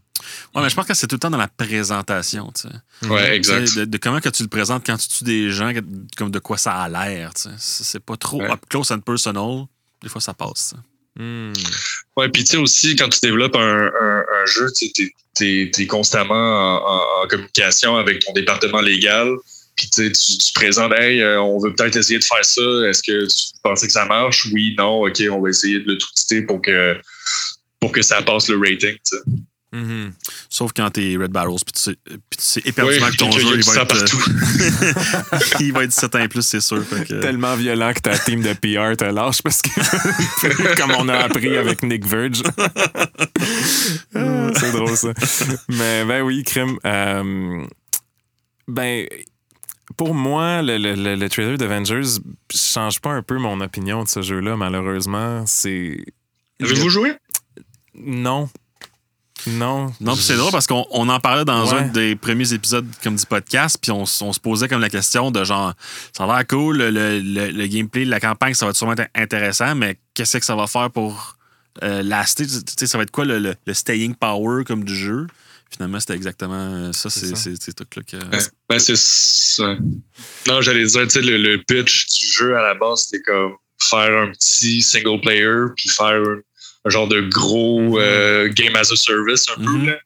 Ouais, mais je pense que c'est tout le temps dans la présentation, tu sais. Ouais, exact. De, de comment que tu le présentes quand tu tues des gens, que- comme de quoi ça a l'air, tu sais. C'est pas trop Ouais. up close and personal. Des fois, ça passe. ça. Hmm. Ouais, puis tu sais aussi, quand tu développes un, un, un jeu, tu es, constamment en, en- en communication avec ton département légal. Puis tu, sais, tu présentes, hey, euh, on veut peut-être essayer de faire ça. Est-ce que tu pensais que ça marche? Oui, non, OK, on va essayer de le twister pour que, pour que ça passe le rating. tu sais. Mhm. Sauf quand t'es Red Barrels, puis tu sais, puis tu sais Oui, éperdument que ton jeu, du il va, être, euh, partout. il va être 7 ans et plus, c'est sûr. Que- Tellement violent que ta team de PR te lâche parce que, comme on a appris avec Nick Verge. C'est drôle, ça. Mais ben oui, crime. euh, ben, pour moi, le, le, le- le trailer d'Avengers change pas un peu mon opinion de ce jeu-là, malheureusement. C'est. Avez-vous joué? Non. Non. Non, puis c'est drôle parce qu'on on en parlait dans Ouais. un des premiers épisodes comme du podcast, puis on, on se posait comme la question de genre, ça a l'air cool, le, le- le- le gameplay, la campagne, ça va être sûrement être intéressant, mais qu'est-ce que ça va faire pour euh, laster? Tu sais, ça va être quoi le, le- le staying power comme du jeu? Finalement, c'était exactement euh, ça, C'est ces trucs-là que. Ben, ben, c'est ça. Non, j'allais dire, tu sais, le, le pitch du jeu à la base, c'était comme faire un petit single player, puis faire un, un genre de gros Mhm. euh, game as a service un Mhm. peu. Là.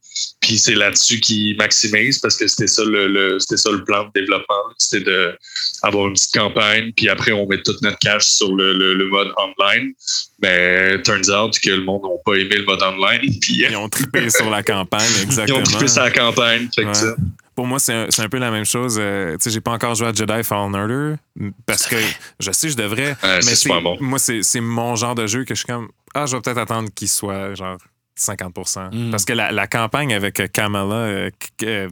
Puis c'est là-dessus qu'ils maximisent parce que c'était ça le, le- c'était ça le plan de développement. C'était de avoir une petite campagne, puis après on met toute notre cash sur le, le- le mode online. Mais turns out que le monde n'a pas aimé le mode online. Puis Ils ont trippé sur la campagne, ils exactement. ont trippé sur la campagne. Fait que Ouais. ça. Pour moi, c'est un, c'est un peu la même chose. Euh, tu sais, j'ai pas encore joué à Jedi Fallen Order parce que je sais, je devrais. Ouais, mais c'est bon. Moi, c'est c'est mon genre de jeu que je suis comme. Ah, je vais peut-être attendre qu'il soit genre 50 Mm. Parce que la, la campagne avec euh, Kamala. euh, euh,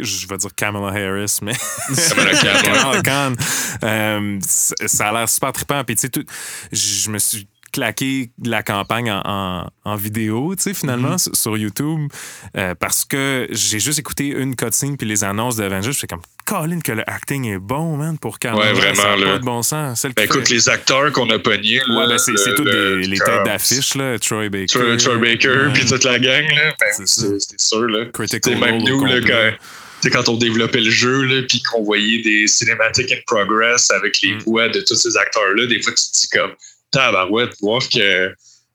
je vais dire Kamala Harris, mais. Kamala Khan, euh, ça a l'air super trippant. Puis, tu sais, je me suis claqué la campagne en, en- en vidéo, tu sais, finalement, Mm-hmm. sur- sur YouTube, euh, parce que j'ai juste écouté une cutscene puis les annonces d'Avengers. Je fais comme, Colin, que le acting est bon, man, pour Kamala. Ouais, vraiment, ça là. pas de bon sens. Celle Ben, fait- écoute, les acteurs qu'on a pognés. là, Ouais, ben, c'est le- toutes le- des- les têtes d'affiche, là. Troy Baker. Troy, Troy Baker, Ouais. puis toute la gang, là. Ben, C'est sûr, là. Critical C'est même nous, là, quand, quand on développait le jeu, là, puis qu'on voyait des cinématiques in progress avec les Mm. voix de tous ces acteurs-là, des fois, tu te dis comme, tabarouette, voir que,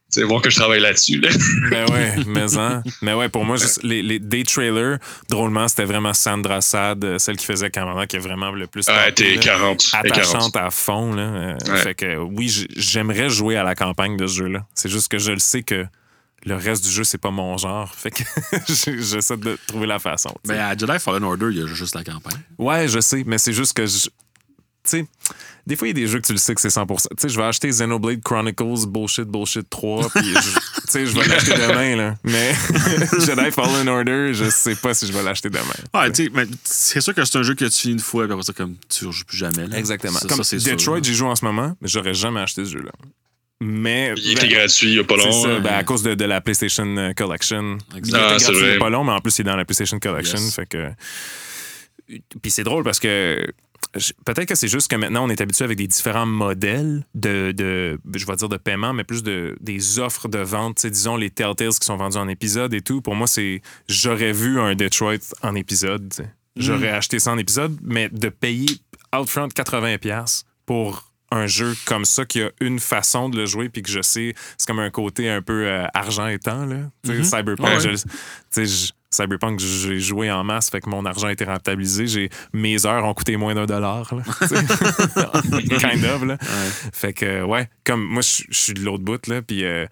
sais, voir que je travaille là-dessus, là. Ben ouais, mais hein. Mais ouais, pour moi, juste les, les, des trailers, drôlement, c'était vraiment Sandra Sad, euh, celle qui faisait Kamala, qui est vraiment le plus. Ah, tapé, t'es là. 40. t'es 40. attachante à fond. Là. Euh, Ouais. Fait que oui, j'aimerais jouer à la campagne de ce jeu-là. C'est juste que je le sais que le reste du jeu, c'est pas mon genre. Fait que j'essaie de trouver la façon. Mais à Jedi Fallen Order, il y a juste la campagne. Ouais, je sais, mais c'est juste que je- tu sais, des fois, il y a des jeux que tu le sais que c'est 100%. Tu sais, je vais acheter Xenoblade Chronicles Bullshit Bullshit 3, puis je- tu sais, je vais l'acheter demain, là. Mais Jedi Fallen Order, je sais pas si je vais l'acheter demain. Ouais, tu sais, mais c'est sûr que c'est un jeu que tu finis une fois, puis après ça, comme tu rejoues plus jamais. là. Exactement. Ça, Comme ça, c'est sûr. Detroit, j'y joue en ce moment, mais j'aurais jamais acheté ce jeu-là. Mais. Il était gratuit il y a pas C'est long. ça, hein. ben, à cause de, de la PlayStation euh, Collection. Il était Ah, il y a vrai. pas long, mais en plus, il est dans la PlayStation Collection. Yes. Fait que... Puis c'est drôle parce que peut-être que c'est juste que maintenant, on est habitué avec des différents modèles de, de je vais dire de paiement, mais plus de, des offres de vente. Tu sais, disons les Telltales qui sont vendus en épisode et tout. Pour moi, c'est j'aurais vu un Detroit en épisode. J'aurais acheté ça en épisode, mais de payer outfront 80$ pour un jeu comme ça qui a une façon de le jouer puis que je sais c'est comme un côté un peu euh, argent et temps là sais, Cyberpunk Ouais. je- je- Cyberpunk j'ai joué en masse fait que mon argent a été rentabilisé j'ai mes heures ont coûté moins d'un dollar là, kind of là fait que ouais comme moi je suis de l'autre bout là puis euh,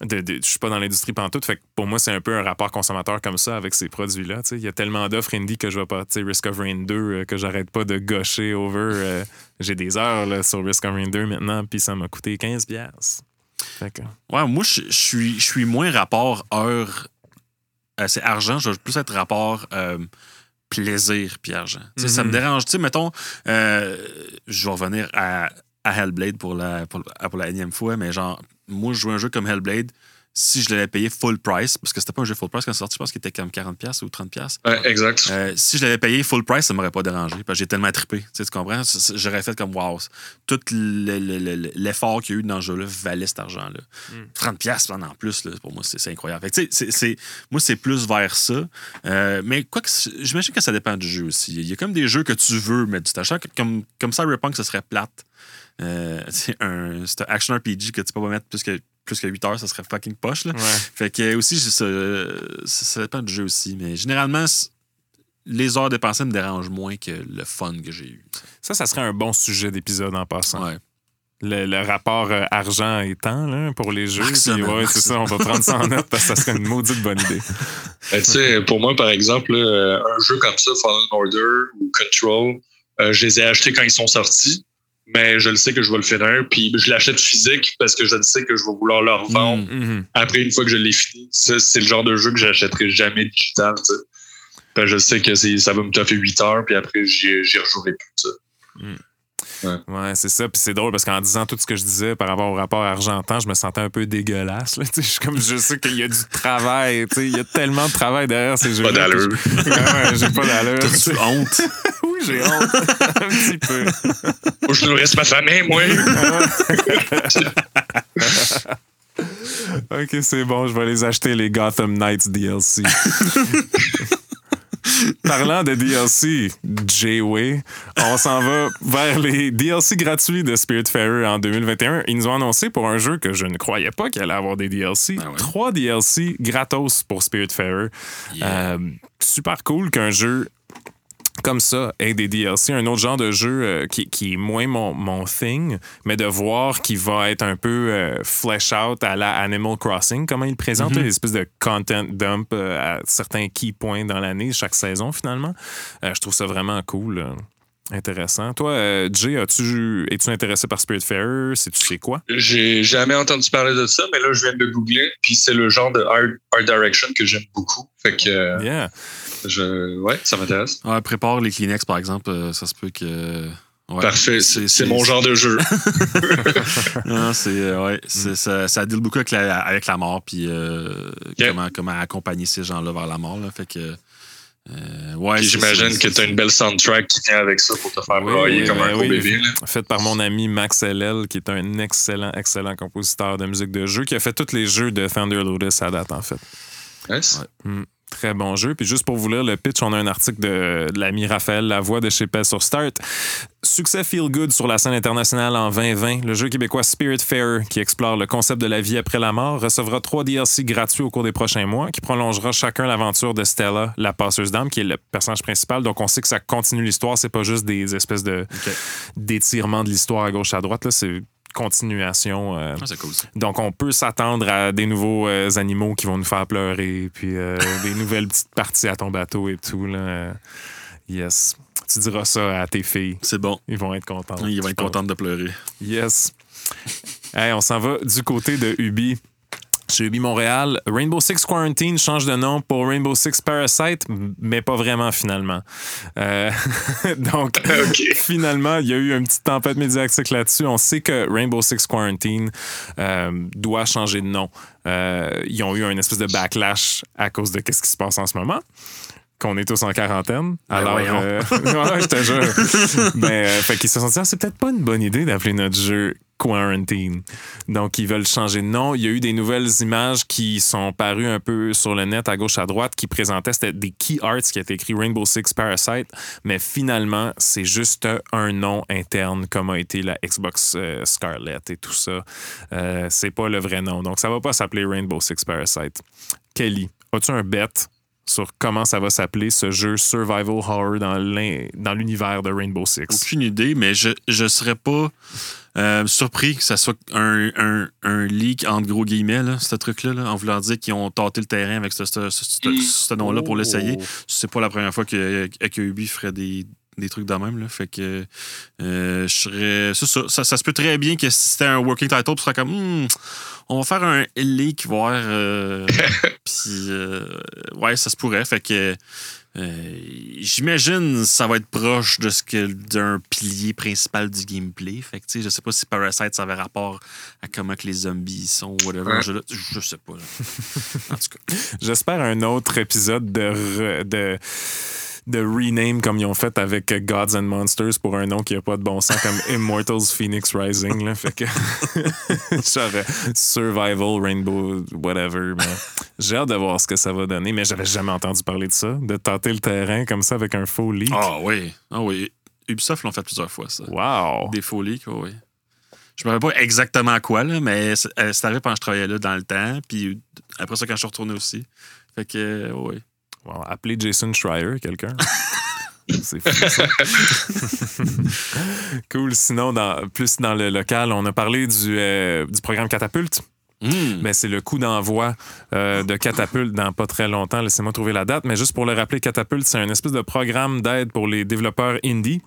de, de- je suis pas dans l'industrie pantoute. Fait que pour moi, c'est un peu un rapport consommateur comme ça avec ces produits-là. Il y a tellement d'offres indie que je vais pas. Tu sais, Risk of Rain 2, euh, que j'arrête pas de gaucher over. euh, J'ai des heures là, sur Risk of Rain 2 maintenant, puis ça m'a coûté 15$. piastres. Fait que, Ouais, moi, je je suis, je suis moins rapport heure. Euh, c'est argent, je vais plus être rapport euh, plaisir puis argent. Ça me Mhm. dérange. Tu sais, mettons, euh, je vais revenir à, à Hellblade pour la, pour, pour la énième fois, mais genre, moi, je joue un jeu comme Hellblade. Si je l'avais payé full price, parce que c'était pas un jeu full price quand c'est sorti, je pense qu'il était comme 40$ ou 30$. Ouais, exact. Euh, si je l'avais payé full price, ça m'aurait pas dérangé. Parce que j'ai tellement trippé. Tu, sais, tu comprends? J'aurais fait comme wow. Tout le- le- le- l'effort qu'il y a eu dans ce jeu-là valait cet argent-là. 30$ piastres, en plus, là, pour moi, c'est incroyable. Fait que, tu sais, c'est- moi, c'est plus vers ça. Euh, mais quoi que j'imagine que ça dépend du jeu aussi. Il y a comme des jeux que tu veux mettre du t'achètes. Comme, comme Cyberpunk, ce serait plate. Euh, c'est un, c'est un action RPG que tu peux pas mettre plus que, plus que 8 heures, ça serait fucking poche. Là. ouais. Fait que aussi, ça, ça, ça dépend du jeu aussi. Mais généralement, les heures dépensées me dérangent moins que le fun que j'ai eu. Ça, ça serait un bon sujet d'épisode en passant. Ouais. Le, le rapport euh, argent et temps là, pour les jeux. Puis ouais, c'est ça. on va prendre ça en note parce que ça serait une maudite bonne idée. Ben, tu sais, pour moi, par exemple, là, euh, un jeu comme ça, Fallen Order ou Control, euh, je les ai achetés quand ils sont sortis, mais je le sais que je vais le finir, puis je l'achète physique parce que je le sais que je vais vouloir le revendre Mm. Mhm. après une fois que je l'ai fini. Ça, c'est le genre de jeu que j'achèterai jamais digital, tu sais. Ben, je sais que ça va me toffer 8 heures, puis après, j'y rejouerai plus, ça. Ouais, c'est ça. Puis c'est drôle parce qu'en disant tout ce que je disais par rapport au rapport argent-temps, je me sentais un peu dégueulasse. Là. Je, suis comme, je sais qu'il y a du travail. Il y a tellement de travail derrière ces jeux. Pas d'allure. Ouais, j'ai pas d'allure. Honte? J'ai honte. un petit peu. Moi, je ma famille, moi. Ok, c'est bon. Je vais les acheter, les Gotham Knights DLC. Parlant de DLC, J-Way, on s'en va vers les DLC gratuits de Spiritfarer en 2021. Ils nous ont annoncé pour un jeu que je ne croyais pas qu'il allait avoir des DLC. Ouais? Trois DLC gratos pour Spiritfarer. Yeah. Euh, super cool qu'un jeu comme ça ait des DLC. Un autre genre de jeu euh, qui, qui est moins mon, mon thing, mais de voir qu'il va être un peu euh, flesh out à la Animal Crossing, comment il présente, là, des espèces de content dump euh, à certains key points dans l'année, chaque saison finalement. Euh, je trouve ça vraiment cool. euh, Intéressant. Toi, euh, Jay, as-tu, es-tu intéressé par Spiritfarer? Si tu sais quoi? J'ai jamais entendu parler de ça, mais là, je viens de googler, puis c'est le genre de art, art direction que j'aime beaucoup. Fait que, euh, Yeah. Je, ouais, ça m'intéresse. Ouais, prépare les Kleenex, par exemple. euh, ça se peut que. ouais. Parfait, c'est mon genre de jeu. Non, c'est euh, ouais, Mm. ça, ça deal beaucoup avec la, avec la mort, puis euh, comment, comment accompagner ces gens-là vers la mort. Là, fait que. euh, ouais, j'imagine que tu as une belle soundtrack qui vient avec ça pour te faire Oui, broyer oui, comme un ben gros oui. bébé. là. fait par mon ami Max LL, qui est un excellent, excellent compositeur de musique de jeu, qui a fait tous les jeux de Thunder Lotus à date, en fait. Nice. Très bon jeu. Puis juste pour vous lire le pitch, on a un article de, de l'ami Raphaël Lavoie de chez PES sur Start. Succès feel good sur la scène internationale en 2020. Le jeu québécois Spiritfarer, qui explore le concept de la vie après la mort, recevra trois DLC gratuits au cours des prochains mois, qui prolongera chacun l'aventure de Stella, la passeuse d'âme, qui est le personnage principal. Donc on sait que ça continue l'histoire. C'est pas juste des espèces de Ok. d'étirements de l'histoire à gauche à droite. Là, c'est continuation. euh, Ah, cool donc, on peut s'attendre à des nouveaux euh, animaux qui vont nous faire pleurer, puis euh, des nouvelles petites parties à ton bateau et tout. Là. Yes. Tu diras ça à tes filles. C'est bon. Ils vont être contents. Ils vont être contents de pleurer. Yes. hey, on s'en va du côté de Ubi. Chez Ubi Montréal, Rainbow Six Quarantine change de nom pour Rainbow Six Parasite, mais pas vraiment finalement. Euh, donc, finalement, il y a eu une petite tempête médiatique là-dessus. On sait que Rainbow Six Quarantine euh, doit changer de nom. Euh, ils ont eu un espèce de backlash à cause de ce qui se passe en ce moment qu'on est tous en quarantaine. Ben Alors, euh, ouais, je te jure. Mais, euh, fait qu'ils se sont dit, ah, c'est peut-être pas une bonne idée d'appeler notre jeu Quarantine. Donc, ils veulent changer de nom. Il y a eu des nouvelles images qui sont parues un peu sur le net à gauche, à droite, qui présentaient c'était des key arts qui étaient écrit Rainbow Six Parasite. Mais finalement, c'est juste un nom interne, comme a été la Xbox euh, Scarlett et tout ça. Euh, c'est pas le vrai nom. Donc, ça va pas s'appeler Rainbow Six Parasite. Kelly, as-tu un bet? Sur comment ça va s'appeler ce jeu survival horror dans l'univers de Rainbow Six? Aucune idée, mais je ne serais pas euh, surpris que ça soit un, un, un leak entre gros guillemets, là, ce truc-là, là, en voulant dire qu'ils ont tâté le terrain avec ce, ce- ce- ce- ce nom-là pour l'essayer. Oh. C'est pas la première fois que, que Ubi ferait des, des trucs de même. Là. Fait que euh, je serais. Ça, ça. ça se peut très bien que si c'était un working title, tu serais comme Hmm, on va faire un leak, voir. euh, Puis euh, ouais, ça se pourrait. Fait que. euh, J'imagine ça va être proche de ce que d'un pilier principal du gameplay. Fait que tu sais, je sais pas si Parasite ça avait rapport à comment que les zombies sont ou whatever. Ouais. Je, je sais pas. En tout cas. J'espère un autre épisode de, re- de, de rename comme ils ont fait avec Gods and Monsters pour un nom qui n'a pas de bon sens comme Immortals Phoenix Rising. Là. Fait que genre Survival Rainbow whatever. mais J'ai hâte de voir ce que ça va donner, mais j'avais jamais entendu parler de ça, de tenter le terrain comme ça avec un faux leak. Ah oui. Ah oui. Ubisoft l'ont fait plusieurs fois, ça. Wow! Des faux leaks, oui. Je me rappelle pas exactement à quoi, là, mais euh, c'est arrivé pendant que je travaillais là dans le temps. Puis après ça, quand je suis retourné aussi. Fait que, oui. Bon, appelez Jason Schreier, quelqu'un. C'est fou, ça. cool. Sinon, dans, plus dans le local, on a parlé du, euh, du programme Catapulte. Hmm. Mais c'est le coup d'envoi euh, de Catapulte dans pas très longtemps. Laissez-moi trouver la date. Mais juste pour le rappeler, Catapulte, c'est un espèce de programme d'aide pour les développeurs indie.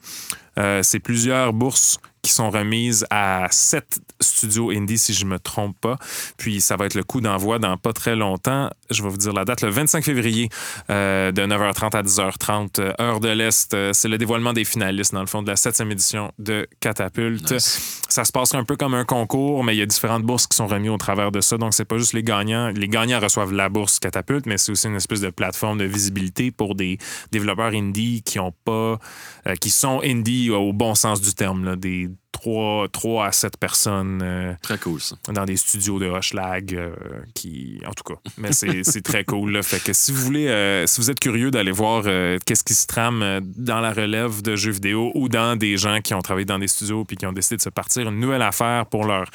Euh, c'est plusieurs bourses qui sont remises à sept studios indie, si je me trompe pas. Puis ça va être le coup d'envoi dans pas très longtemps. Je vais vous dire la date, le 25 février, euh, de 9h30 à 10h30, euh, heure de l'Est. Euh, c'est le dévoilement des finalistes, dans le fond, de la septième édition de Catapulte. Nice. Ça se passe un peu comme un concours, mais il y a différentes bourses qui sont remises au travers de ça. Donc, c'est pas juste les gagnants. Les gagnants reçoivent la bourse Catapulte, mais c'est aussi une espèce de plateforme de visibilité pour des développeurs indie qui ont pas, euh, qui sont indie au bon sens du terme, là, des 3, 3 à 7 personnes euh, Très cool, ça. dans des studios de Hochelag euh, qui en tout cas mais c'est très cool là. fait que si vous voulez euh, si vous êtes curieux d'aller voir qu'est-ce qui se trame dans la relève de jeux vidéo ou dans des gens qui ont travaillé dans des studios puis qui ont décidé de se partir une nouvelle affaire pour leur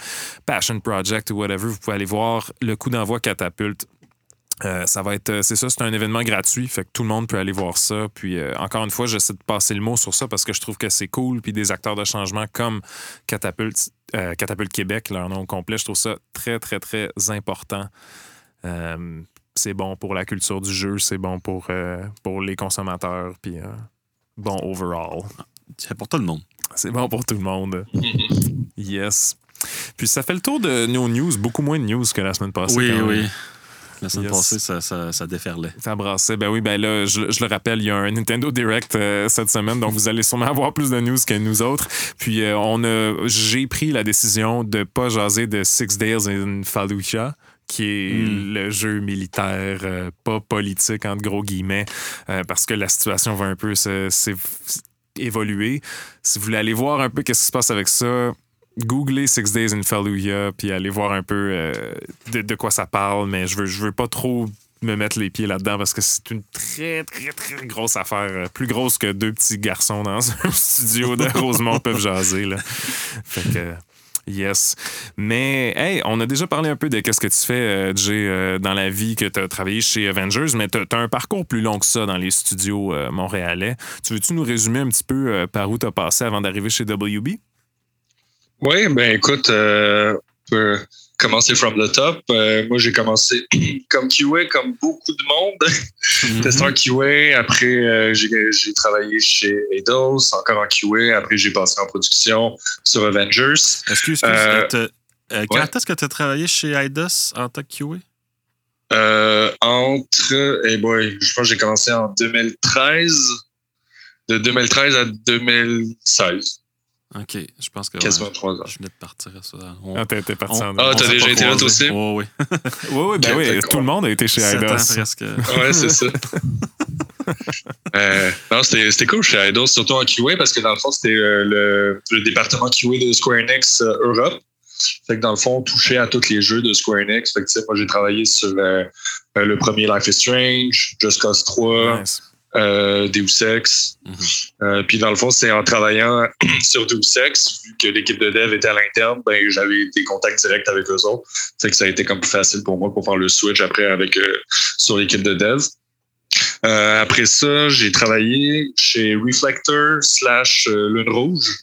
passion project ou whatever vous pouvez aller voir le coup d'envoi catapulte euh, ça va être, euh, c'est ça, c'est un événement gratuit, fait que tout le monde peut aller voir ça. Puis euh, encore une fois, j'essaie de passer le mot sur ça parce que je trouve que c'est cool. Puis des acteurs de changement comme Catapulte, euh, Catapulte Québec, leur nom complet, je trouve ça très, très, très important. Euh, c'est bon pour la culture du jeu, c'est bon pour, euh, pour les consommateurs, puis euh, bon overall. C'est pour tout le monde. C'est bon pour tout le monde. Yes. Puis ça fait le tour de nos news, beaucoup moins de news que la semaine passée. oui, quand même. oui. La semaine Yes. passée, ça, ça, ça déferlait. Ça brassait. Ben oui, ben là, je, je le rappelle, il y a un Nintendo Direct euh, cette semaine, donc vous allez sûrement avoir plus de news que nous autres. Puis euh, on a, j'ai pris la décision de pas jaser de Six Days in Fallujah qui est Mm. le jeu militaire, euh, pas politique, entre gros guillemets, parce que la situation va un peu se- évoluer. Si vous voulez aller voir un peu qu'est-ce qui se passe avec ça, googlez Six Days in Fallujah, puis allez voir un peu euh, de, de quoi ça parle, mais je veux, je veux pas trop me mettre les pieds là-dedans parce que c'est une très, très, très grosse affaire. euh, Plus grosse que deux petits garçons dans un studio de Rosemont peuvent jaser. Là. Fait que, yes. Mais, hey, on a déjà parlé un peu de qu'est-ce que tu fais, euh, Jay, dans la vie, que tu as travaillé chez Avengers, mais tu as, un parcours plus long que ça dans les studios montréalais. Tu veux-tu nous résumer un petit peu par où tu as passé avant d'arriver chez WB? Oui, ben écoute, euh, euh, commencer from the top. Euh, moi, j'ai commencé comme QA, comme beaucoup de monde. Mhm. Testeur QA. Après, euh, j'ai travaillé chez Eidos, encore en QA. Après, j'ai passé en production sur Avengers. Excuse, excuse. Euh, quand ouais. est-ce que tu as travaillé chez IDOS en tant que QA? Euh, entre, eh boy, je pense que j'ai commencé en 2013. De 2013 à 2016, OK, je pense que. ouais, quasiment trois ans. je venais de partir à ça. On- Ah, t'es parti on- en Ah, t'as déjà été là, toi aussi? Oh, oui. Oui, oui, ben Ok, oui. Tout le monde a été chez Eidos. presque. Ouais, c'est ça. Euh, non, c'était cool chez Eidos, surtout en QA, parce que dans le fond, c'était euh, le, le département QA de Square Enix euh, Europe. Fait que dans le fond, on touchait à tous les jeux de Square Enix. Fait que, tu sais, moi, j'ai travaillé sur le premier Life is Strange, Just Cause 3, Nice. Euh, Deus Ex. Mhm. Euh, puis dans le fond, c'est en travaillant sur Deus Ex, vu que l'équipe de dev était à l'interne, ben, j'avais des contacts directs avec eux autres. Fait que ça a été comme plus facile pour moi pour faire le switch après avec euh, sur l'équipe de dev. Euh, après ça, j'ai travaillé chez Reflector slash euh, Lune Rouge.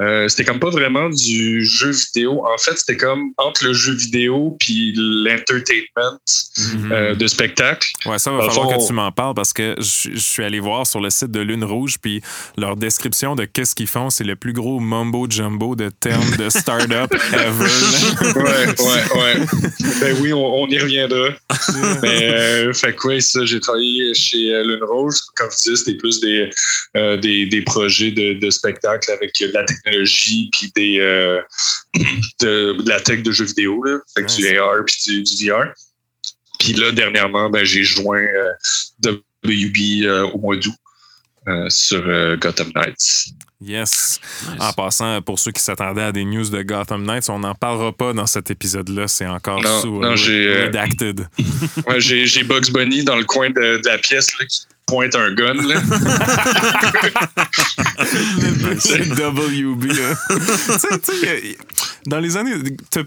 Euh, c'était comme pas vraiment du jeu vidéo. En fait, c'était comme entre le jeu vidéo puis l'entertainment Mhm. euh, de spectacle. Ouais, ça va Dans falloir fond, que tu m'en parles parce que je, je suis allé voir sur le site de Lune Rouge, puis leur description de qu'est-ce qu'ils font, c'est le plus gros mumbo jumbo de termes de start-up ever. ouais, ouais, ouais. Ben oui, on, on y reviendra. Mais euh, fait que ouais, ça, j'ai travaillé chez Lune Rouge. Comme je disais, c'était plus des, des, des projets de, de spectacle avec de la technologie puis des euh, de, de la tech de jeux vidéo, là. Fait que Nice. du AR puis du, du VR. Puis là, dernièrement, ben, j'ai joint euh, WB euh, au mois d'août euh, sur Gotham Knights. Yes. En passant, pour ceux qui s'attendaient à des news de Gotham Knights, on n'en parlera pas dans cet épisode-là. C'est encore Non, sous non, euh, j'ai, euh, redacted. Ouais, j'ai, j'ai Bugs Bunny dans le coin de, de la pièce là, qui pointe un gun. Là. C'est WB. là. Tu sais, tu sais, euh, dans les années.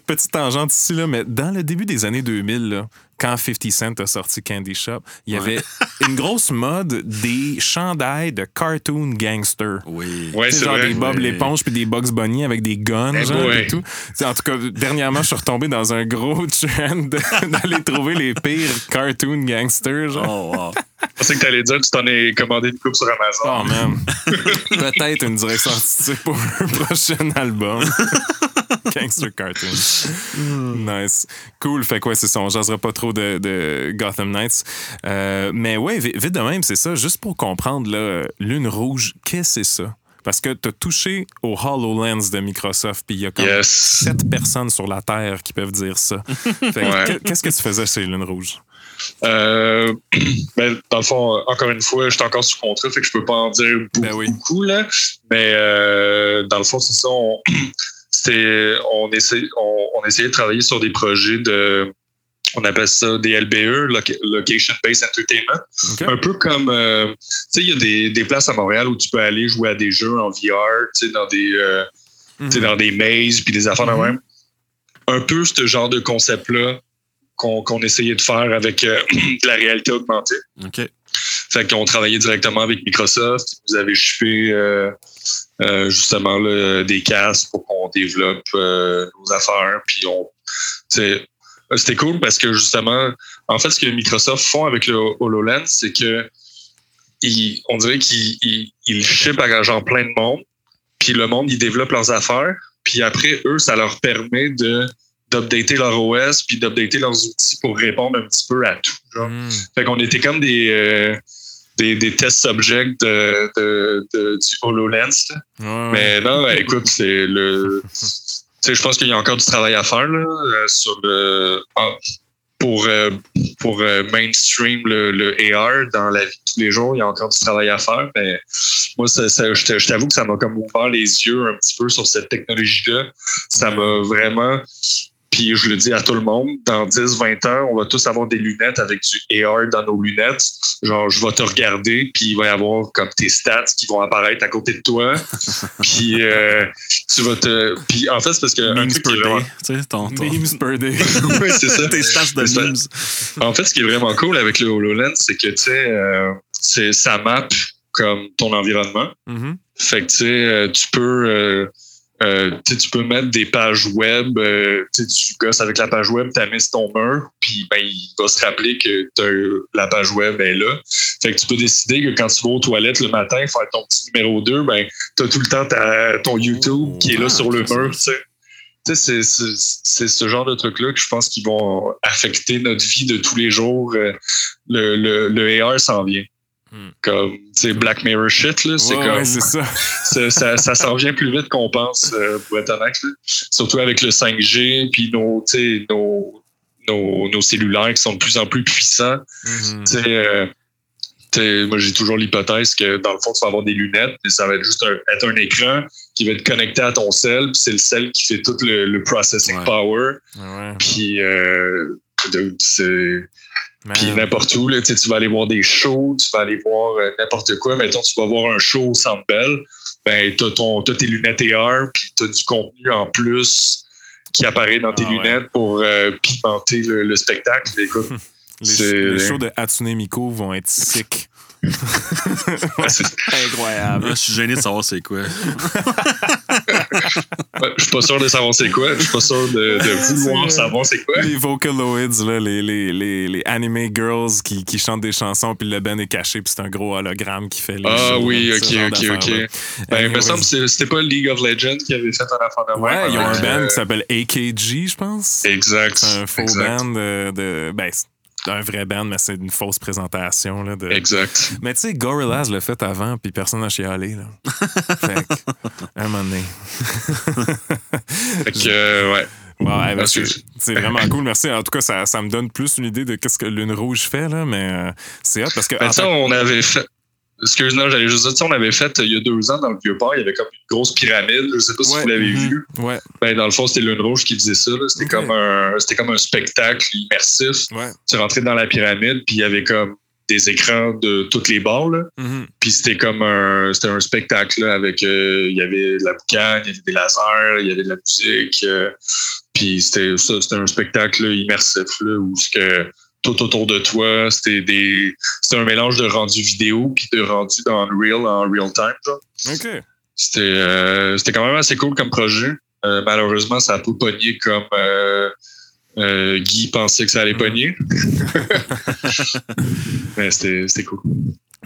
Petite tangente ici, là, mais dans le début des années 2000, là, quand 50 Cent a sorti Candy Shop, il y Ouais. avait une grosse mode des chandails de cartoon gangster. Oui. Ouais, c'est genre vrai. des Bob Oui. l'éponge puis des Bugs Bunny avec des guns genre, boy. et tout. En tout cas, dernièrement, je suis retombé dans un gros trend d'aller trouver les pires cartoon gangsters. Genre. Oh, wow. Je pensais que t'allais dire que tu t'en es commandé une coupe sur Amazon. Oh man. Peut-être une direction artistique pour un prochain album. Gangster Cartoon. nice. Cool. Fait quoi, c'est ça. On jasera pas trop de, de Gotham Knights. Euh, mais ouais, vi- vite de même, c'est ça. Juste pour comprendre, là, Lune Rouge, qu'est-ce que c'est ça? Parce que tu as touché au HoloLens de Microsoft, puis il y a comme Yes. sept personnes sur la Terre qui peuvent dire ça. Fait que Ouais. que- Qu'est-ce que tu faisais chez Lune Rouge? Euh, ben, dans le fond, euh, encore une fois, je suis encore sous contrat, fait que je peux pas en dire beaucoup, Ben oui. beaucoup, là. Mais euh, dans le fond, c'est ça. On, c'était, on, essaie, on, on essayait de travailler sur des projets de. On appelle ça des LBE, Loca- Location Based Entertainment. Un peu comme, euh, tu sais, il y a des, des places à Montréal où tu peux aller jouer à des jeux en VR, tu sais, dans des, euh, Mhm. dans des mazes puis des affaires de Mhm. même. Un peu ce genre de concept-là qu'on essayait de faire avec euh, de la réalité augmentée. OK. Fait qu'on travaillait directement avec Microsoft. Vous avez shippé euh, euh, justement là, des casques pour qu'on développe nos affaires. Puis on, c'était cool parce que justement, en fait, ce que Microsoft font avec le HoloLens, c'est que ils- on dirait qu'ils ils, ils shippent à genre plein de monde. Puis le monde, ils développent leurs affaires. Puis après, eux, ça leur permet de d'updater leur OS puis d'updater leurs outils pour répondre un petit peu à tout. Genre. Mhm. Fait qu'on était comme des, euh, des, des test subjects de, de, de- du HoloLens. Mais non, ben, écoute, c'est le. Je pense qu'il y a encore du travail à faire là, euh, sur le. ah, pour euh, pour euh, mainstream le, le AR dans la vie de tous les jours, il y a encore du travail à faire. Mais moi, ça, je t'avoue que ça m'a comme ouvert les yeux un petit peu sur cette technologie-là. Ça m'a vraiment. Puis je le dis à tout le monde, dans 10-20 ans, on va tous avoir des lunettes avec du AR dans nos lunettes. Genre, je vais te regarder, puis il va y avoir comme tes stats qui vont apparaître à côté de toi. puis euh, tu vas te. Puis en fait, c'est parce que. un Memes truc qui per est vraiment- day. Tu sais, ton, ton- Memes per day. Oui, c'est ça. tes stats de memes. En fait, ce qui est vraiment cool avec le HoloLens, c'est que tu sais, euh, c'est ça map comme ton environnement. Mhm. Fait que tu sais, euh, tu peux euh, euh, tu peux mettre des pages web, euh, tu gosses avec la page web, tu mis ton mur, puis ben, il va se rappeler que la page web est là. Fait que tu peux décider que quand tu vas aux toilettes le matin, faire ton petit numéro 2, ben, tu as tout le temps ta- ton YouTube qui est là Ah, sur le mur. c'est ce genre de trucs-là que je pense qu'ils vont affecter notre vie de tous les jours. Euh, Le, le, le AR s'en vient. Comme, sais, Black Mirror shit, là, c'est Ouais, comme ouais, c'est ça. ça, ça, ça s'en vient plus vite qu'on pense, euh, pour être honnête. là. Surtout avec le 5G, puis nos, nos, nos, nos cellulaires qui sont de plus en plus puissants. Mhm. Tu sais, euh, moi, j'ai toujours l'hypothèse que dans le fond, tu vas avoir des lunettes, mais ça va être juste un, être un écran qui va être connecté à ton sel, puis c'est le sel qui fait tout le, le processing Ouais. power. Puis, euh, c'est. Puis n'importe où, là, tu vas aller voir des shows, tu vas aller voir euh, n'importe quoi. Mettons, tu vas voir un show au Centre Bell, ben, t'as, ton, t'as tes lunettes AR, puis t'as du contenu en plus qui apparaît dans tes Ah ouais. lunettes pour euh, pimenter le, le spectacle. Écoute, les shows de Hatsune Miku vont être sick. C'est- Incroyable. Je suis gêné de savoir c'est quoi. ouais, je suis pas sûr de savoir c'est quoi. Je suis pas sûr de, de vouloir savoir c'est quoi. Les Vocaloids, là, les, les, les, les anime girls qui, qui chantent des chansons, puis le band est caché, puis c'est un gros hologramme qui fait les Ah shows, oui, ok, ok, ok. Ben, il me semble que c'est- c'était pas League of Legends qui avait fait un affaire de. Ouais, ils ont un band euh, qui s'appelle AKG, je pense. Exact. C'est un faux exact, band de, de- Ben, c'est un vrai band, mais c'est une fausse présentation. Là, de... Exact. Mais tu sais, Gorillaz l'a fait avant, puis personne n'a chialé. Là. fait que, un moment donné. Fait que, euh, ouais. Ouais, ben, c'est vraiment cool, merci. En tout cas, ça, ça me donne plus une idée de qu'est-ce que Lune Rouge fait, là, mais euh, c'est hot parce que. Ben, en ça, fait- on avait fait. Excuse-moi, j'allais juste dire, on avait fait, il y a deux ans, dans le Vieux-Port, il y avait comme une grosse pyramide. Je sais pas si Ouais, vous l'avez mhm, vu. Ouais, Ben, dans le fond, c'était Lune Rouge qui faisait ça. C'était comme un, c'était comme un spectacle immersif. ouais. Tu rentrais dans la pyramide, puis il y avait comme des écrans de toutes les bords, là. mhm. Puis c'était comme un, c'était un spectacle là, avec, euh, il y avait de la boucane, il y avait des lasers, il y avait de la musique. euh, puis c'était ça, c'était un spectacle là, immersif là, où ce que tout autour de toi, c'était des, c'était un mélange de rendu vidéo puis de rendu dans Unreal en real time. genre. OK. C'était, euh, c'était quand même assez cool comme projet. Euh, malheureusement, ça a pas pogné comme euh, euh, Guy pensait que ça allait pogner. Mais c'était, c'était cool.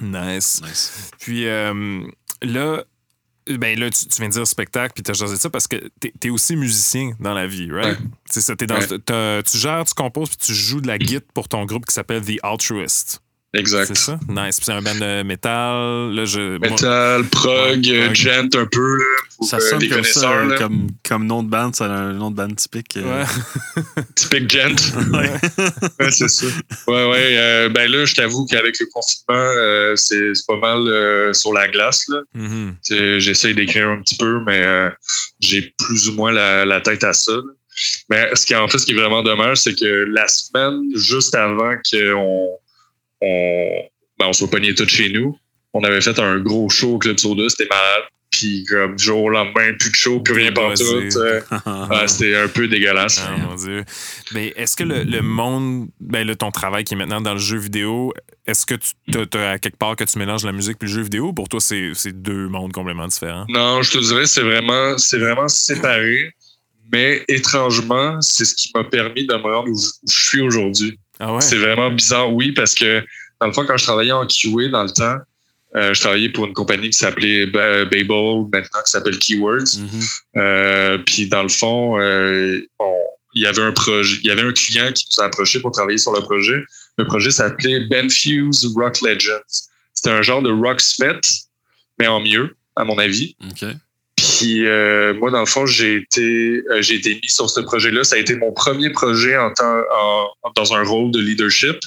Nice. Nice. Puis euh, là, ben là, tu, tu viens de dire spectacle, puis t'as jasé ça parce que t'es es aussi musicien dans la vie, right? Ouais. C'est ça, t'es dans, Ouais. tu gères, tu composes, puis tu joues de la guitare pour ton groupe qui s'appelle The Altruist. Exact. C'est ça? Nice. Puis c'est un band de métal. Là, je, moi- prog, Ouais, prog. gent un peu, pour Ça euh, sonne comme ça, là. comme, comme nom de band, c'est un nom de band typique. euh. Ouais. Typique gent. Ouais. ouais, c'est ça. Ouais, ouais. euh, ben là, je t'avoue qu'avec le confinement, euh, c'est c'est pas mal euh, sur la glace. là. Mhm. J'essaie d'écrire un petit peu, mais euh, j'ai plus ou moins la, la tête à ça. là. Mais ce qui en fait, ce qui est vraiment dommage, c'est que la semaine juste avant qu'on on, ben, on soit pogné tout chez nous, on avait fait un gros show au Club Soda, c'était malade. Puis comme du jour au lendemain, plus de show, plus rien pour tout. Débossé. euh, ouais, c'était un peu dégueulasse. Ah, mon Dieu. Mais est-ce que le, le monde, ben là, ton travail qui est maintenant dans le jeu vidéo, est-ce que tu as à quelque part que tu mélanges la musique puis le jeu vidéo? Pour toi, c'est deux mondes complètement différents. Non, je te dirais, c'est vraiment, c'est vraiment séparé. Mais étrangement, c'est ce qui m'a permis de me rendre où je suis aujourd'hui. Ah ouais? C'est vraiment bizarre, oui, parce que dans le fond, quand je travaillais en QA dans le temps, euh, je travaillais pour une compagnie qui s'appelait Ba- Babel, maintenant qui s'appelle Keywords. Mhm. Euh, puis dans le fond, euh, on- il y avait un projet, il y avait un client qui nous a approché pour travailler sur le projet. Le projet s'appelait Benfuse Rock Legends. C'était un genre de Rocksmith, mais en mieux, à mon avis. Puis euh, moi, dans le fond, j'ai été, euh, j'ai été mis sur ce projet-là. Ça a été mon premier projet en temps, en- dans un rôle de leadership.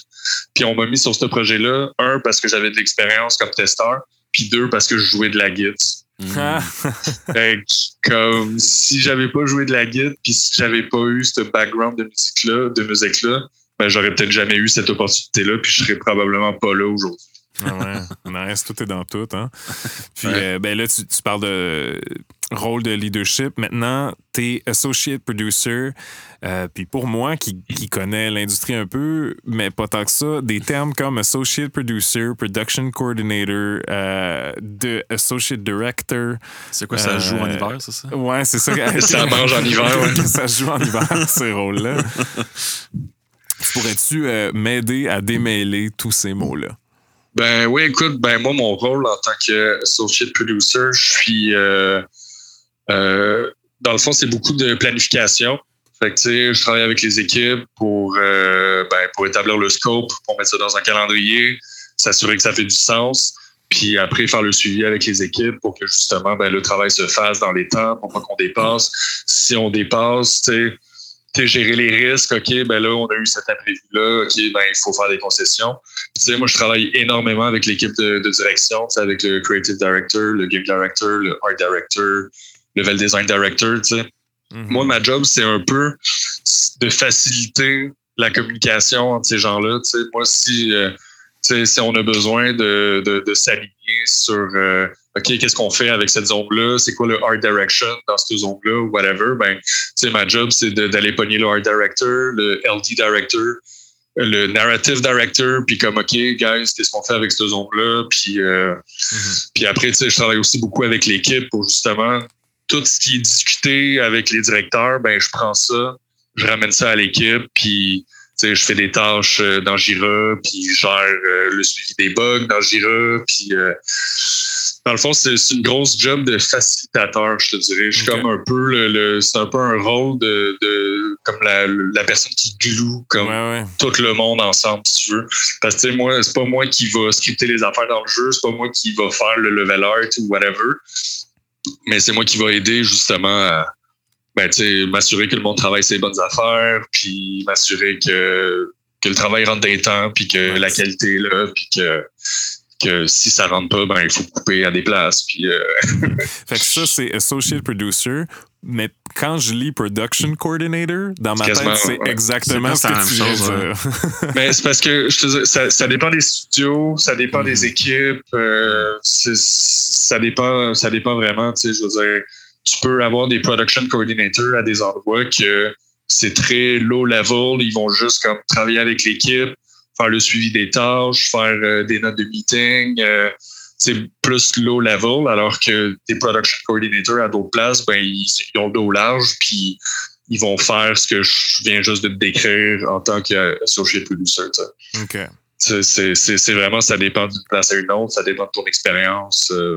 Puis on m'a mis sur ce projet-là, un, parce que j'avais de l'expérience comme testeur, puis deux, parce que je jouais de la guitare. Ah, Fait que, comme si j'avais pas joué de la guitare, puis si j'avais pas eu ce background de musique-là, de musique-là, ben, j'aurais peut-être jamais eu cette opportunité-là, puis je serais probablement pas là aujourd'hui. Ah ouais, nice, tout est dans tout. Hein? Puis euh, ben là, tu, tu, parles de rôle de leadership. Maintenant, tu es associate producer. Euh, puis pour moi, qui, qui connais l'industrie un peu, mais pas tant que ça, des termes comme associate producer, production coordinator, euh, de associate director. C'est quoi, ça joue en hiver, c'est ça? Ouais, c'est ça. ça mange en hiver, ouais. ça joue en hiver, ces rôles-là. Pourrais-tu euh, m'aider à démêler tous ces mots-là? Ben oui, écoute, ben moi, mon rôle en tant qu'associate producer, je suis euh, euh, dans le fond, c'est beaucoup de planification. Je travaille avec les équipes pour, euh, ben, pour établir le scope, pour mettre ça dans un calendrier, s'assurer que ça fait du sens, puis après faire le suivi avec les équipes pour que justement ben, le travail se fasse dans les temps, pour pas qu'on dépasse. Si on dépasse, tu sais, gérer les risques, OK, ben là, on a eu cet imprévu-là, OK, ben il faut faire des concessions. Tu sais, moi, je travaille énormément avec l'équipe de, de direction, avec le creative director, le game director, le art director, level design director, tu sais. Mm-hmm. Moi, ma job, c'est un peu de faciliter la communication entre ces gens-là. Tu sais, moi, si, euh, si on a besoin de, de, de s'aligner sur euh, OK, qu'est-ce qu'on fait avec cette zone-là, c'est quoi le art direction dans cette zone-là, ou whatever, ben, tu sais, ma job, c'est d'aller pogner le art director, le LD director, le narrative director, puis comme OK, guys, qu'est-ce qu'on fait avec cette zone-là, puis, euh, mm-hmm. puis après, tu sais, je travaille aussi beaucoup avec l'équipe pour justement tout ce qui est discuté avec les directeurs, ben je prends ça, je ramène ça à l'équipe, puis je fais des tâches euh, dans Jira, puis je gère euh, le suivi des bugs dans Jira, puis euh, dans le fond, c'est une grosse job de facilitateur, je te dirais. Je suis comme un peu le, c'est un peu un rôle de, de comme la, la, personne qui gloue comme tout le monde ensemble, si tu veux. Parce que moi, c'est pas moi qui va scripter les affaires dans le jeu, c'est pas moi qui va faire le level art ou whatever mais c'est moi qui va aider justement à ben, m'assurer que le monde travaille ses bonnes affaires, puis m'assurer que, que le travail rentre des temps, puis que la qualité est là, puis que, que si ça rentre pas, ben il faut couper à des places. Puis, euh, fait que ça, c'est associate producer. Mais quand je lis production coordinator, dans ma tête, c'est exactement ce que tu viens de dire. Mais c'est parce que je te dis, ça, ça, dépend des studios, ça dépend des mm-hmm. équipes, euh, ça dépend, ça dépend vraiment. Tu sais, je veux dire, tu peux avoir des production coordinators à des endroits que c'est très low level, ils vont juste comme travailler avec l'équipe, faire le suivi des tâches, faire euh, des notes de meeting. Euh, c'est plus low level, alors que tes production coordinators à d'autres places, ben, ils, ont le dos large, puis ils vont faire ce que je viens juste de te décrire en tant qu'associate producer. OK. C'est vraiment, ça dépend d'une place à une autre, ça dépend de ton expérience. Euh,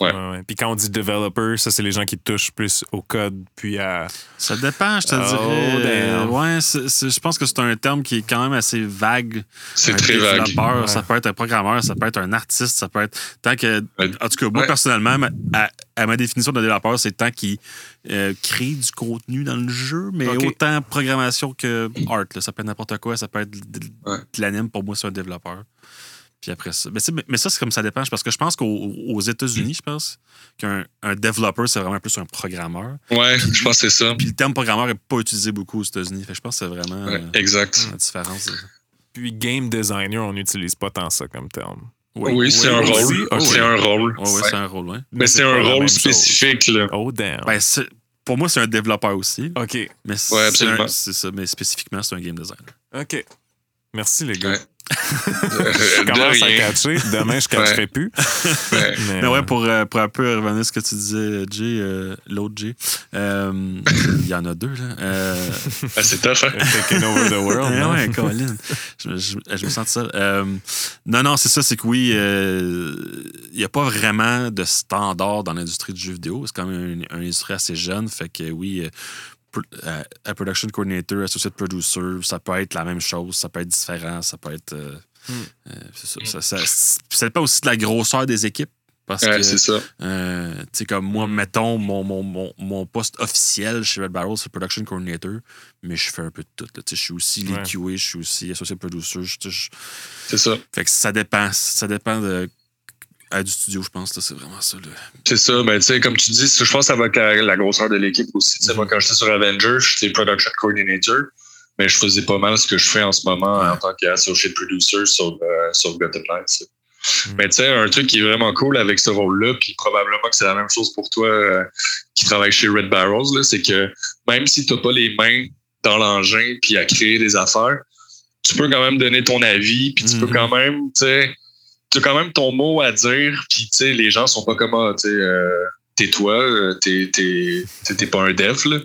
Ouais. Puis quand on dit developer, ça, c'est les gens qui touchent plus au code, puis à. Ça dépend, je te oh, dirais. Ouais, je pense que c'est un terme qui est quand même assez vague. C'est très vague. Ça peut être un programmeur, ça peut être un artiste, ça peut être. Tant que. En tout cas, moi, personnellement, à, ma définition de développeur, c'est tant qu'il euh, crée du contenu dans le jeu, mais autant programmation que art. Ça peut être n'importe quoi, ça peut être de l'anime. Pour moi, c'est un développeur. Puis après ça. Mais, mais ça, c'est comme ça dépend. Parce que je pense qu'aux États-Unis, je pense qu'un un développeur, c'est vraiment plus un programmeur. Ouais, je pense que c'est ça. Puis le terme programmeur n'est pas utilisé beaucoup aux États-Unis. Fait je pense que c'est vraiment ouais, exact. la différence. Puis game designer, on n'utilise pas tant ça comme terme. Oui, oui c'est un, rôle. C'est un rôle. Oui, c'est un rôle. Mais, c'est un rôle spécifique. Là. Oh, damn. Ben, pour moi, c'est un développeur aussi. OK. Mais ouais, absolument. C'est ça. Mais spécifiquement, c'est un game designer. OK. Merci, les gars. je commence à catcher. Demain, je ne catcherai plus. mais, ouais, pour, euh, pour un peu revenir à ce que tu disais, Jay, euh, l'autre Jay, euh, il y en a deux. Là. Ah, c'est tough, hein? Taking over the world. ouais, Colin. Je, je, je, me sens ça. non, non, c'est ça, c'est que oui, il n'y a pas vraiment de standard dans l'industrie du jeu vidéo. C'est quand même une, une, industrie assez jeune. Fait que oui, euh, un production coordinator, associate producer, ça peut être la même chose, ça peut être différent, ça peut être. Euh, euh, ça, ça, ça, dépend aussi de la grosseur des équipes. Parce que, c'est ça. Euh, tu sais, comme moi, mettons, mon, mon, mon, mon, poste officiel chez Red Barrel, c'est Production Coordinator, mais je fais un peu de tout. Je suis aussi les QA, je suis aussi associate producer. C'est ça. Fait que ça dépend. Ça dépend de du studio, je pense. C'est vraiment ça. C'est ça. Ben, tu sais, comme tu dis, je pense que ça va avec la, grosseur de l'équipe aussi. Moi, mm-hmm. quand j'étais sur Avengers, j'étais production coordinator. mais je faisais pas mal ce que je fais en ce moment en tant qu'associate producer sur, euh, sur Gotham Knights. Mm. Mais tu sais, un truc qui est vraiment cool avec ce rôle-là, puis probablement que c'est la même chose pour toi euh, qui travaille chez Red Barrels, c'est que même si tu n'as pas les mains dans l'engin puis à créer des affaires, tu peux quand même donner ton avis, puis tu peux mm-hmm. quand même, tu sais, as quand même ton mot à dire, puis tu sais, les gens sont pas comme, ah, tu sais, euh, t'es toi, euh, t'es, t'es, pas un dev, là.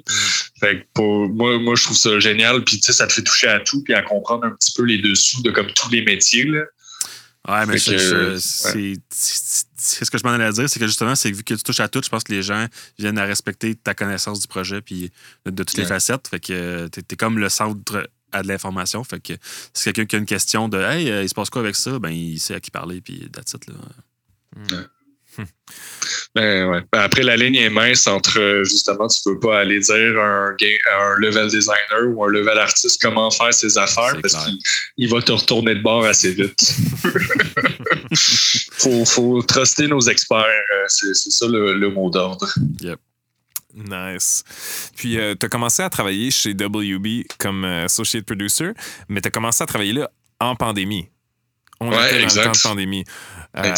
Fait que pour moi, moi, je trouve ça génial, puis tu sais, ça te fait toucher à tout, puis à comprendre un petit peu les dessous de comme tous les métiers, là. Ouais, mais c'est ce que je m'en allais dire, c'est que justement, c'est vu que tu touches à tout, je pense que les gens viennent à respecter ta connaissance du projet puis de, toutes les facettes. Fait que t'es es comme le centre à de l'information. Fait que si quelqu'un qui a une question de Hey, euh, il se passe quoi avec ça, ben il sait à qui parler, puis that's it, là. Ben, ouais. Ben, après, la ligne est mince entre, justement, tu peux pas aller dire à un, un level designer ou un level artiste comment faire ses affaires parce qu'il va te retourner de bord assez vite. faut, faut truster nos experts. Euh, c'est ça le, mot d'ordre. Yep. Nice. Puis, euh, tu as commencé à travailler chez WB comme euh, associate producer, mais tu as commencé à travailler là en pandémie. On ouais, était dans le temps de pandémie. Euh,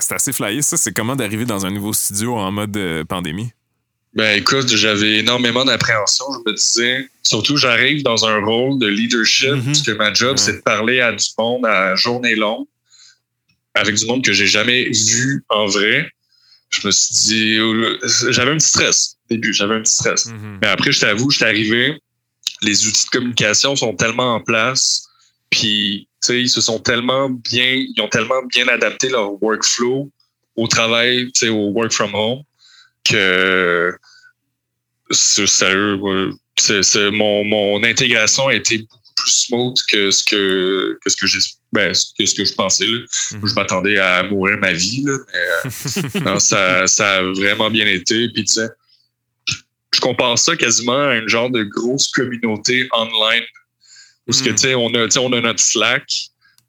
c'est assez flyé, ça. C'est comment d'arriver dans un nouveau studio en mode pandémie? Ben écoute, j'avais énormément d'appréhension. Je me disais, surtout j'arrive dans un rôle de leadership, mm-hmm. parce que ma job, c'est de parler à du monde à journée longue, avec du monde que j'ai jamais vu en vrai. Je me suis dit, j'avais un petit stress début, j'avais un petit stress. Mm-hmm. Mais après, je t'avoue, je suis arrivé, les outils de communication sont tellement en place, puis ils se sont tellement bien, ils ont tellement bien adapté leur workflow au travail, au work from home, que c'est sérieux, c'est, mon, mon intégration a été beaucoup plus smooth que ce que, que ce que j'ai ben, que ce que je pensais. Là. Mm-hmm. Je m'attendais à mourir ma vie, là, mais euh, non, ça, ça a vraiment bien été. Puis tu sais, je compare ça quasiment à une genre de grosse communauté online où ce que, hmm. tu sais, on a, on a notre Slack,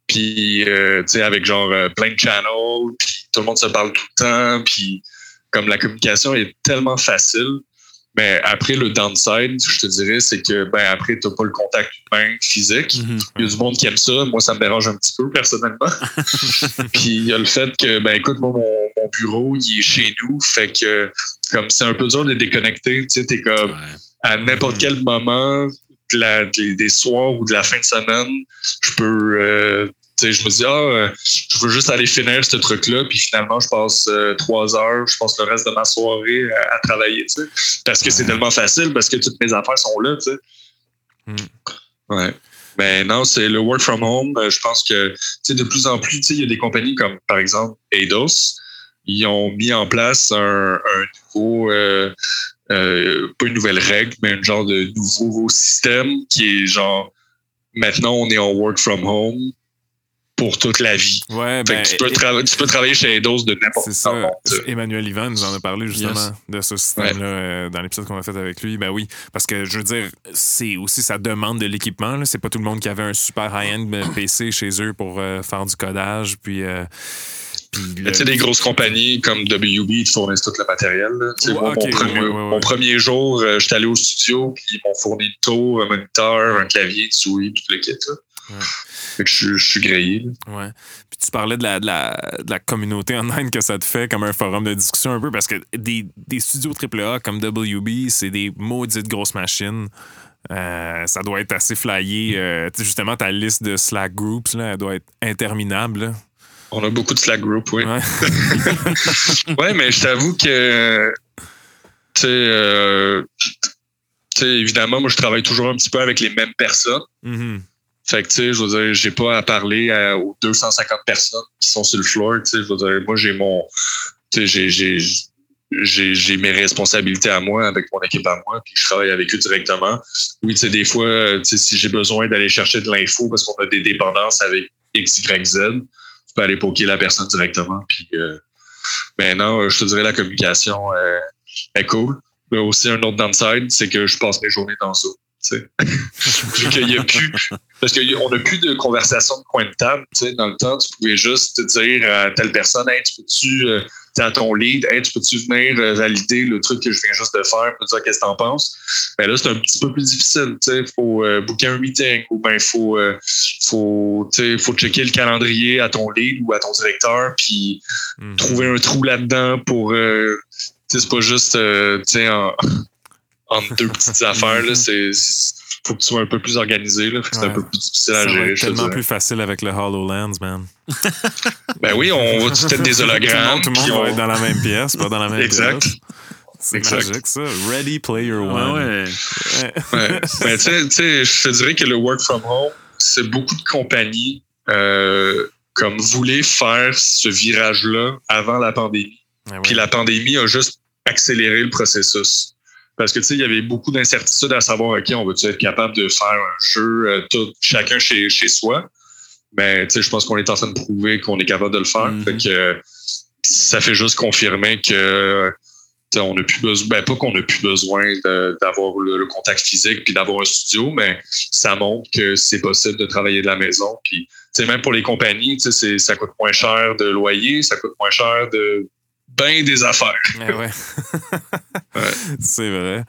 puis, euh, tu sais, avec genre euh, plein de channels, puis tout le monde se parle tout le temps, puis comme la communication est tellement facile. Mais après, le downside, je te dirais, c'est que ben après, tu n'as pas le contact humain physique. Hmm. Il y a du monde qui aime ça. Moi, ça me dérange un petit peu, personnellement. puis il y a le fait que, ben écoute, moi, mon, bureau, il est chez nous. Fait que, comme c'est un peu dur de déconnecter, tu sais, t'es comme à n'importe quel moment, des, soirs ou de la fin de semaine, je peux. Euh, je me dis, ah, euh, je veux juste aller finir ce truc-là, puis finalement, je passe euh, trois heures, je passe le reste de ma soirée à, travailler, tu sais, parce que c'est tellement facile, parce que toutes mes affaires sont là, tu sais. Hmm. Ouais. Mais non, c'est le work from home. Je pense que, tu sais, de plus en plus, tu sais, il y a des compagnies comme, par exemple, Eidos, ils ont mis en place un, un nouveau, euh, pas une nouvelle règle, mais un genre de nouveau système qui est genre maintenant on est en work from home pour toute la vie. Ouais, ben, tu, peux tu, peux travailler chez Eidos de n'importe où. Emmanuel Ivan nous en a parlé justement de ce système-là euh, dans l'épisode qu'on a fait avec lui. Ben oui, parce que je veux dire, c'est aussi ça demande de l'équipement. C'est pas tout le monde qui avait un super high-end PC chez eux pour euh, faire du codage. Puis tu sais, des grosses compagnies comme WB, ils fournissent tout le matériel. mon, premier, jour, euh, j'étais allé au studio, puis ils m'ont fourni le tour, un moniteur, un clavier, une souris, tout le kit. Fait que je, suis grillé. Ouais. Puis tu parlais de la, de, la, communauté online que ça te fait comme un forum de discussion un peu, parce que des, des studios AAA comme WB, c'est des maudites grosses machines. Euh, ça doit être assez flyé. Euh, justement, ta liste de Slack groups, là, elle doit être interminable. On a beaucoup de Slack group, oui. Ouais, mais je t'avoue que, tu sais, euh, évidemment, moi, je travaille toujours un petit peu avec les mêmes personnes. Mm-hmm. Fait que, tu sais, je veux dire, j'ai pas à parler aux 250 personnes qui sont sur le floor, tu sais, je veux dire, moi, j'ai mon, tu sais, j'ai, j'ai mes responsabilités à moi avec mon équipe à moi, puis je travaille avec eux directement. Oui, tu sais, des fois, tu sais, si j'ai besoin d'aller chercher de l'info parce qu'on a des dépendances avec X, Y, Z, peux aller poker la personne directement. Puis, euh, mais non, je te dirais la communication euh, est cool. Mais aussi un autre downside, c'est que je passe mes journées dans Zoom. Vu qu'il y a plus, parce qu'on n'a plus de conversation de coin de table. Dans le temps, tu pouvais juste te dire à telle personne, hey, tu peux-tu, euh, à ton lead, hey, tu peux-tu venir euh, valider le truc que je viens juste de faire, pour dire qu'est-ce que t'en penses? Mais là, c'est un petit peu plus difficile. Il faut euh, booker un meeting ou ben faut, euh, faut, faut checker le calendrier à ton lead ou à ton directeur, puis Mhm. trouver un trou là-dedans pour. C'est pas juste en, en deux petites affaires. Là, c'est faut que tu sois un peu plus organisé. Là, c'est un peu plus difficile Ça à gérer. je te tellement plus facile avec le HoloLens, man. Ben oui, on va peut-être des Tout le hologrammes. monde, tout le monde va être dans la même pièce, pas dans la même Exact. pièce. C'est Exact. magique, ça. Ready Player One. ouais. Ouais. Ouais. Ben, tu sais- tu sais, je te dirais que le work from home, c'est beaucoup de compagnies euh, comme voulaient faire ce virage-là avant la pandémie. Ouais, Puis la pandémie a juste accéléré le processus. Parce que tu sais, il y avait beaucoup d'incertitudes à savoir, OK, on va-tu être capable de faire un jeu, euh, tout, chacun chez, chez soi? Mais tu sais, je pense qu'on est en train de prouver qu'on est capable de le faire. Mhm. Fait que euh, ça fait juste confirmer que on n'a plus besoin, ben pas qu'on n'a plus besoin d'avoir le, le contact physique puis d'avoir un studio, mais ça montre que c'est possible de travailler de la maison. Puis, tu sais, même pour les compagnies, tu sais, c'est- ça coûte moins cher de loyer, ça coûte moins cher de ben des affaires. Ouais, ouais. C'est vrai.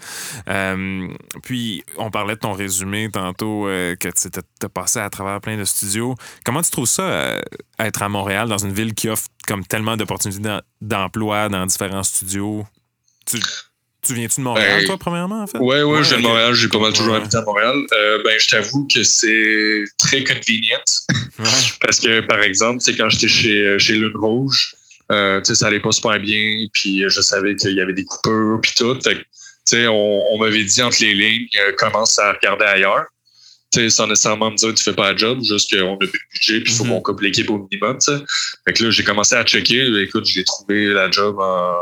Euh, puis, on parlait de ton résumé tantôt, euh, que tu as passé à travers plein de studios. Comment tu trouves ça, euh, être à Montréal, dans une ville qui offre comme tellement d'opportunités d'em- d'emploi dans différents studios? Tu, tu viens-tu de Montréal, Ben, toi, premièrement, en fait? Ouais, ouais, je viens de. Montréal, j'ai pas mal toujours Ouais. habité à Montréal. Euh, ben, je t'avoue que c'est très convenient. Ouais. Parce que, par exemple, sais, quand j'étais chez, chez Lune Rouge, euh, tu sais, ça allait pas super bien, puis je savais qu'il y avait des coupures, puis tout. Fait que, tu sais, on, on m'avait dit entre les lignes, euh, commence à regarder ailleurs. Tu sais, sans nécessairement me dire tu fais pas la job, juste qu'on a plus de budget, puis il faut Mhm. qu'on coupe l'équipe au minimum, tu sais. Fait que là, j'ai commencé à checker. Écoute, j'ai trouvé la job en,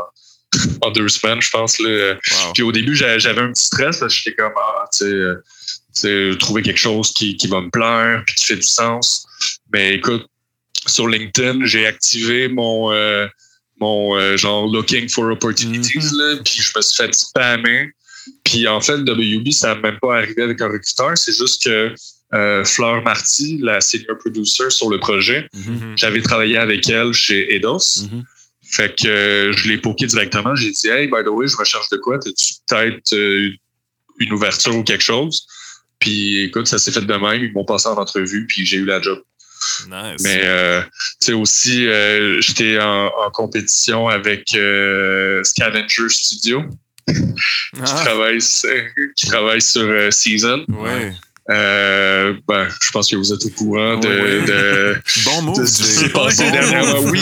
en deux semaines, je pense. Là. Wow. Puis au début, j'a- j'avais un petit stress parce que j'étais comme, ah, tu sais, euh, tu sais, trouver quelque chose qui, qui va me plaire puis qui fait du sens. Mais écoute, sur LinkedIn, j'ai activé mon, euh, mon euh, genre looking for opportunities, là, puis je me suis fait spammer. Puis en fait, WB, ça n'a même pas arrivé avec un recruteur. C'est juste que euh, Fleur Marty, la senior producer sur le projet, Mhm. j'avais travaillé avec elle chez Eidos. Mhm. Fait que je l'ai poké directement. J'ai dit, hey, by the way, je recherche de quoi? T'as-tu peut-être une ouverture ou quelque chose? Puis écoute, ça s'est fait de même. Ils m'ont passé en entrevue, puis j'ai eu la job. Nice. Mais euh, tu sais aussi, euh, j'étais en, en compétition avec euh, Scavenger Studio, qui Ah, travaille sur, qui travaille sur Season. ouais. Euh, ben, je pense que vous êtes au courant de, de, Bon move, de ce qui s'est passé Bon dernièrement. Oui.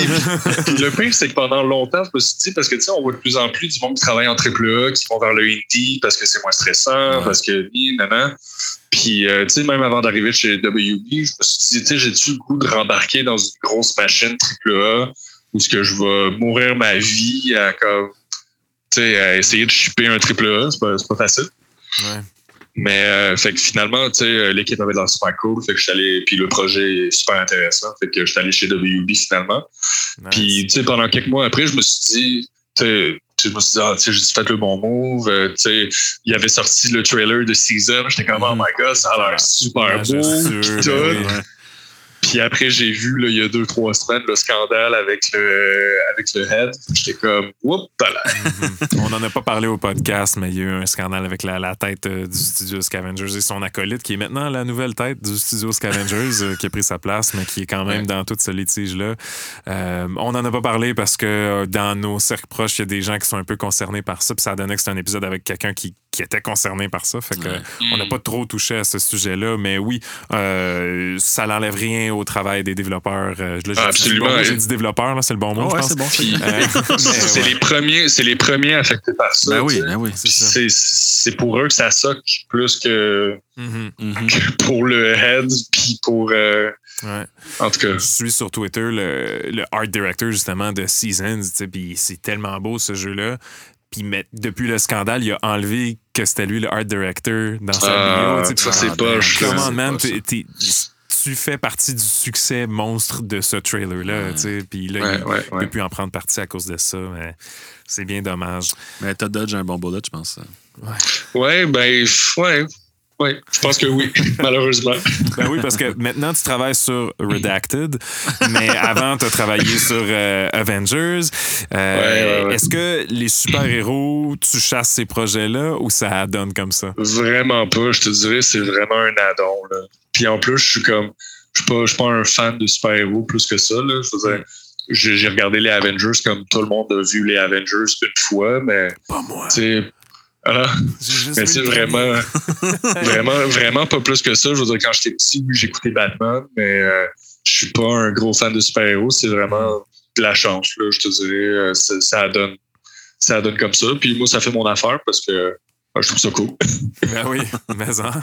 Puis le pire, c'est que pendant longtemps, je me suis dit, parce que tu sais, on voit de plus en plus du monde qui travaille en AAA, qui vont vers le indie parce que c'est moins stressant, Ouais. parce que oui, nanan. Puis, euh, tu sais, même avant d'arriver chez WB, je me suis dit, tu sais, j'ai-tu le goût de rembarquer dans une grosse machine AAA où ce que je vais mourir ma vie à comme, tu sais, à essayer de shipper un AAA, c'est pas, c'est pas facile. Ouais. Mais euh, fait que finalement, tu sais, euh, l'équipe avait l'air super cool. Fait que je suis allé, puis le projet est super intéressant. Fait que je suis allé chez WB finalement. Nice. Puis, tu sais, pendant quelques mois après, je me suis dit, tu je me suis dit, ah, tu sais, j'ai fait le bon move. Euh, tu sais, il avait sorti le trailer de Season. J'étais comme, oh my god, ça a l'air super Ouais, beau. sûr, tout. Puis après, j'ai vu, là, il y a deux, trois semaines, le scandale avec le, avec le head. J'étais comme, whoop, là. Mhm. On n'en a pas parlé au podcast, mais il y a eu un scandale avec la, la tête euh, du studio Scavengers et son acolyte, qui est maintenant la nouvelle tête du studio Scavengers, euh, qui a pris sa place, mais qui est quand même Ouais. dans tout ce litige-là. Euh, on n'en a pas parlé parce que euh, dans nos cercles proches, il y a des gens qui sont un peu concernés par ça, puis ça donnait que c'était un épisode avec quelqu'un qui, qui était concerné par ça. Fait que Ouais. on n'a pas trop touché à ce sujet-là, mais oui, euh, ça n'enlève rien au travail des développeurs. Euh, là, j'ai- j'ai dit bon absolument. mot, J'ai dit développeur, là, c'est le bon mot, je ouais, pense. c'est bon. Puis, Euh, les premiers, c'est les premiers affectés par ça. Ben oui, ben oui. C'est Puis ça. c'est, c'est pour eux que ça soque plus que, Mhm. Mhm. que pour le head, puis pour. euh, Ouais. en tout cas. Je suis sur Twitter le, le art director justement de Seasons, puis c'est tellement beau ce jeu-là. Puis mais, depuis le scandale, il a enlevé que c'était lui le art director dans sa Ah, bio. ça, c'est poche, on, man, C'est t'es- t'es- tu fais partie du succès monstre de ce trailer-là. Ouais. tu sais, Puis là, Ouais, il ouais, ne ouais. peut plus en prendre partie à cause de ça. Mais c'est bien dommage. Mais Todd Dodge a un bon bullet, je pense. Ouais, ben, ouais. Oui, je pense que oui, malheureusement. Ben oui, parce que maintenant, tu travailles sur Redacted, mais avant, tu as travaillé sur euh, Avengers. Euh, Ouais, ouais, ouais. Est-ce que les super-héros, tu chasses ces projets-là ou ça donne comme ça? Vraiment pas, je te dirais, c'est vraiment un add-on. là. Puis en plus, je suis comme, je suis pas, je suis pas un fan de super-héros plus que ça. Là. Je veux dire, j'ai j'ai regardé les Avengers comme tout le monde a vu les Avengers une fois, mais Pas moi. J'ai juste Mais c'est vraiment, vraiment, vraiment pas plus que ça. Je veux dire, quand j'étais petit, j'écoutais Batman, mais euh, je suis pas un gros fan de super-héros. C'est vraiment de la chance, là, je te dirais. Euh, ça, ça donne, ça donne comme ça. Puis moi, ça fait mon affaire parce que je trouve ça cool. Ben oui, mais hein,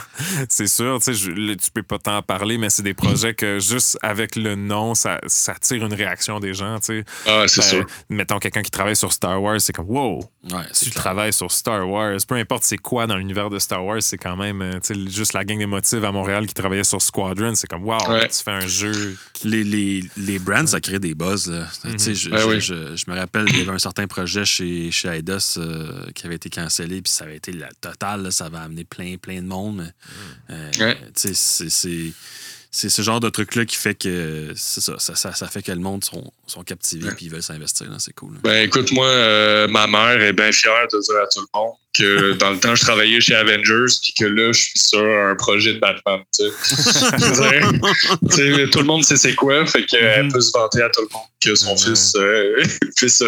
c'est sûr, tu sais, je- tu peux pas t'en parler, mais c'est des projets que juste avec le nom, ça, ça tire une réaction des gens, tu sais. Ah, c'est Ben, sûr. Mettons quelqu'un qui travaille sur Star Wars, c'est comme wow, Ouais, tu clair. travailles sur Star Wars, peu importe c'est quoi dans l'univers de Star Wars, c'est quand même, euh, tu sais, juste la gang des motifs à Montréal qui travaillait sur Squadron, c'est comme wow, Ouais. tu fais un jeu. Les, les, les brands, ça crée des buzz. Là. Tu sais, je, Ben je- oui. je- je me rappelle, il y avait un certain projet chez, chez Eidos euh, qui avait été cancellé, puis ça avait été la totale. là, ça avait amené plein, plein de monde. euh, Ouais. c'est- ce genre de truc-là qui fait que c'est ça, ça, ça, ça fait que le monde sont, sont captivés puis ils veulent s'investir. C'est cool. là. Ben écoute, moi, euh, ma mère est bien fière de dire à tout le monde que dans le temps, je travaillais chez Avengers puis que là, je suis sur un projet de Batman. Tu sais. Tout le monde sait c'est quoi, fait qu'elle Mhm. peut se vanter à tout le monde que son fils euh, fait ça.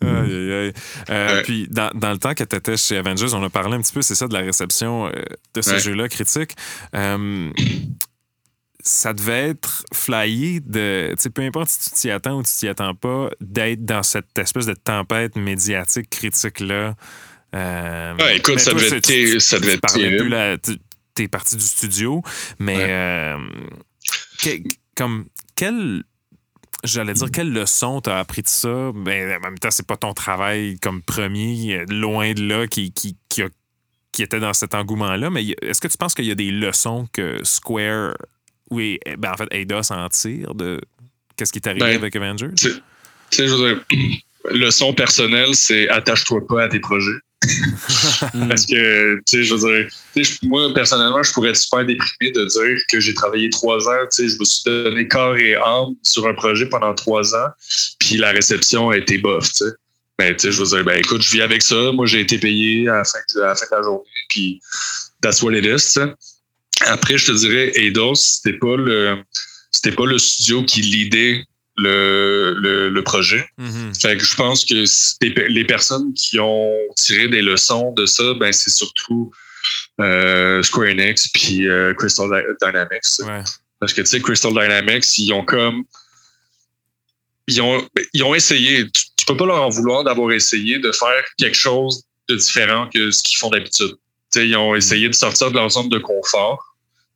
Aïe, aïe, aïe. Euh, Ouais. Puis, dans, dans le temps que tu étais chez Avengers, on a parlé un petit peu, c'est ça, de la réception de ce Ouais. jeu-là critique. Ça devait être flyé de. Tu sais, peu importe si tu t'y attends ou tu t'y attends pas, d'être dans cette espèce de tempête médiatique critique-là. Euh, Ouais, écoute, ça toi, devait tu- ça devait être terrible. plus là, tu es parti du studio, mais Ouais. euh, que- comme quelle j'allais dire quelle leçon t'as appris de ça? Ben en même temps c'est pas ton travail comme premier loin de là qui qui, qui, a- qui était dans cet engouement là mais est-ce que tu penses qu'il y a des leçons que Square oui ben en fait Eidos en tire de qu'est-ce qui est arrivé Ben, avec Avengers Tu sais, je veux dire, leçon personnelle, c'est attache-toi pas à tes projets. Parce que, tu sais, je veux dire, moi, personnellement, je pourrais être super déprimé de dire que j'ai travaillé trois ans, tu sais, je me suis donné corps et âme sur un projet pendant trois ans, puis la réception a été bof, tu sais. Ben, tu sais, je veux dire, ben, écoute, je vis avec ça. Moi, j'ai été payé à la fin de, à la, fin de la journée, puis that's what it is, tu sais. Après, je te dirais, Eidos, c'était pas le, c'était pas le studio qui lidait le, le, le projet. Mhm. Fait que je pense que les personnes qui ont tiré des leçons de ça, ben c'est surtout euh, Square Enix puis euh, Crystal Dy- Dynamics. ouais Parce que tu sais, Crystal Dynamics, ils ont comme ils ont, ils ont essayé. Tu, tu peux pas leur en vouloir d'avoir essayé de faire quelque chose de différent que ce qu'ils font d'habitude. Ils ont essayé de sortir de leur zone de confort.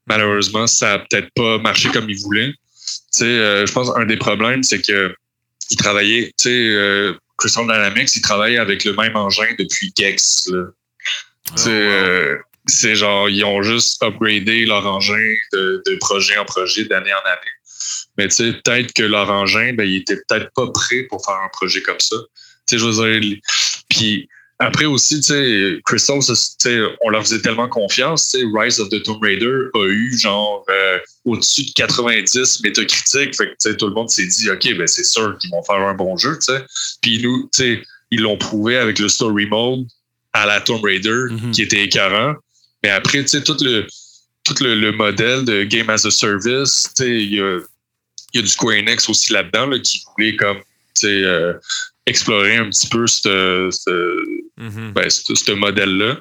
Malheureusement, ça a peut-être pas marché comme ils voulaient. Tu sais, euh, je pense un des problèmes, c'est que ils travaillaient, tu sais, euh, Crystal Dynamics, ils travaillent avec le même engin depuis Gex. Euh, c'est genre, ils ont juste upgradé leur engin de, de projet en projet, d'année en année. Mais tu sais, peut-être que leur engin, ben, il était peut-être pas prêt pour faire un projet comme ça. Tu sais, je veux dire, puis après aussi, tu sais, Crystal, ça, tu sais, on leur faisait tellement confiance. Tu sais, Rise of the Tomb Raider a eu genre euh, au-dessus de 90 métacritiques. Fait que tu sais, tout le monde s'est dit, OK, ben c'est sûr qu'ils vont faire un bon jeu. Tu sais. Puis nous, tu sais, ils l'ont prouvé avec le story mode à la Tomb Raider, Mhm. qui était écœurant. Mais après, tu sais, tout le tout le, le modèle de Game as a Service, tu sais, il y a, il y a du Square Enix aussi là-dedans là, qui voulait comme tu sais, euh, explorer un petit peu ce, ce, Mhm. ben, ce, modèle-là.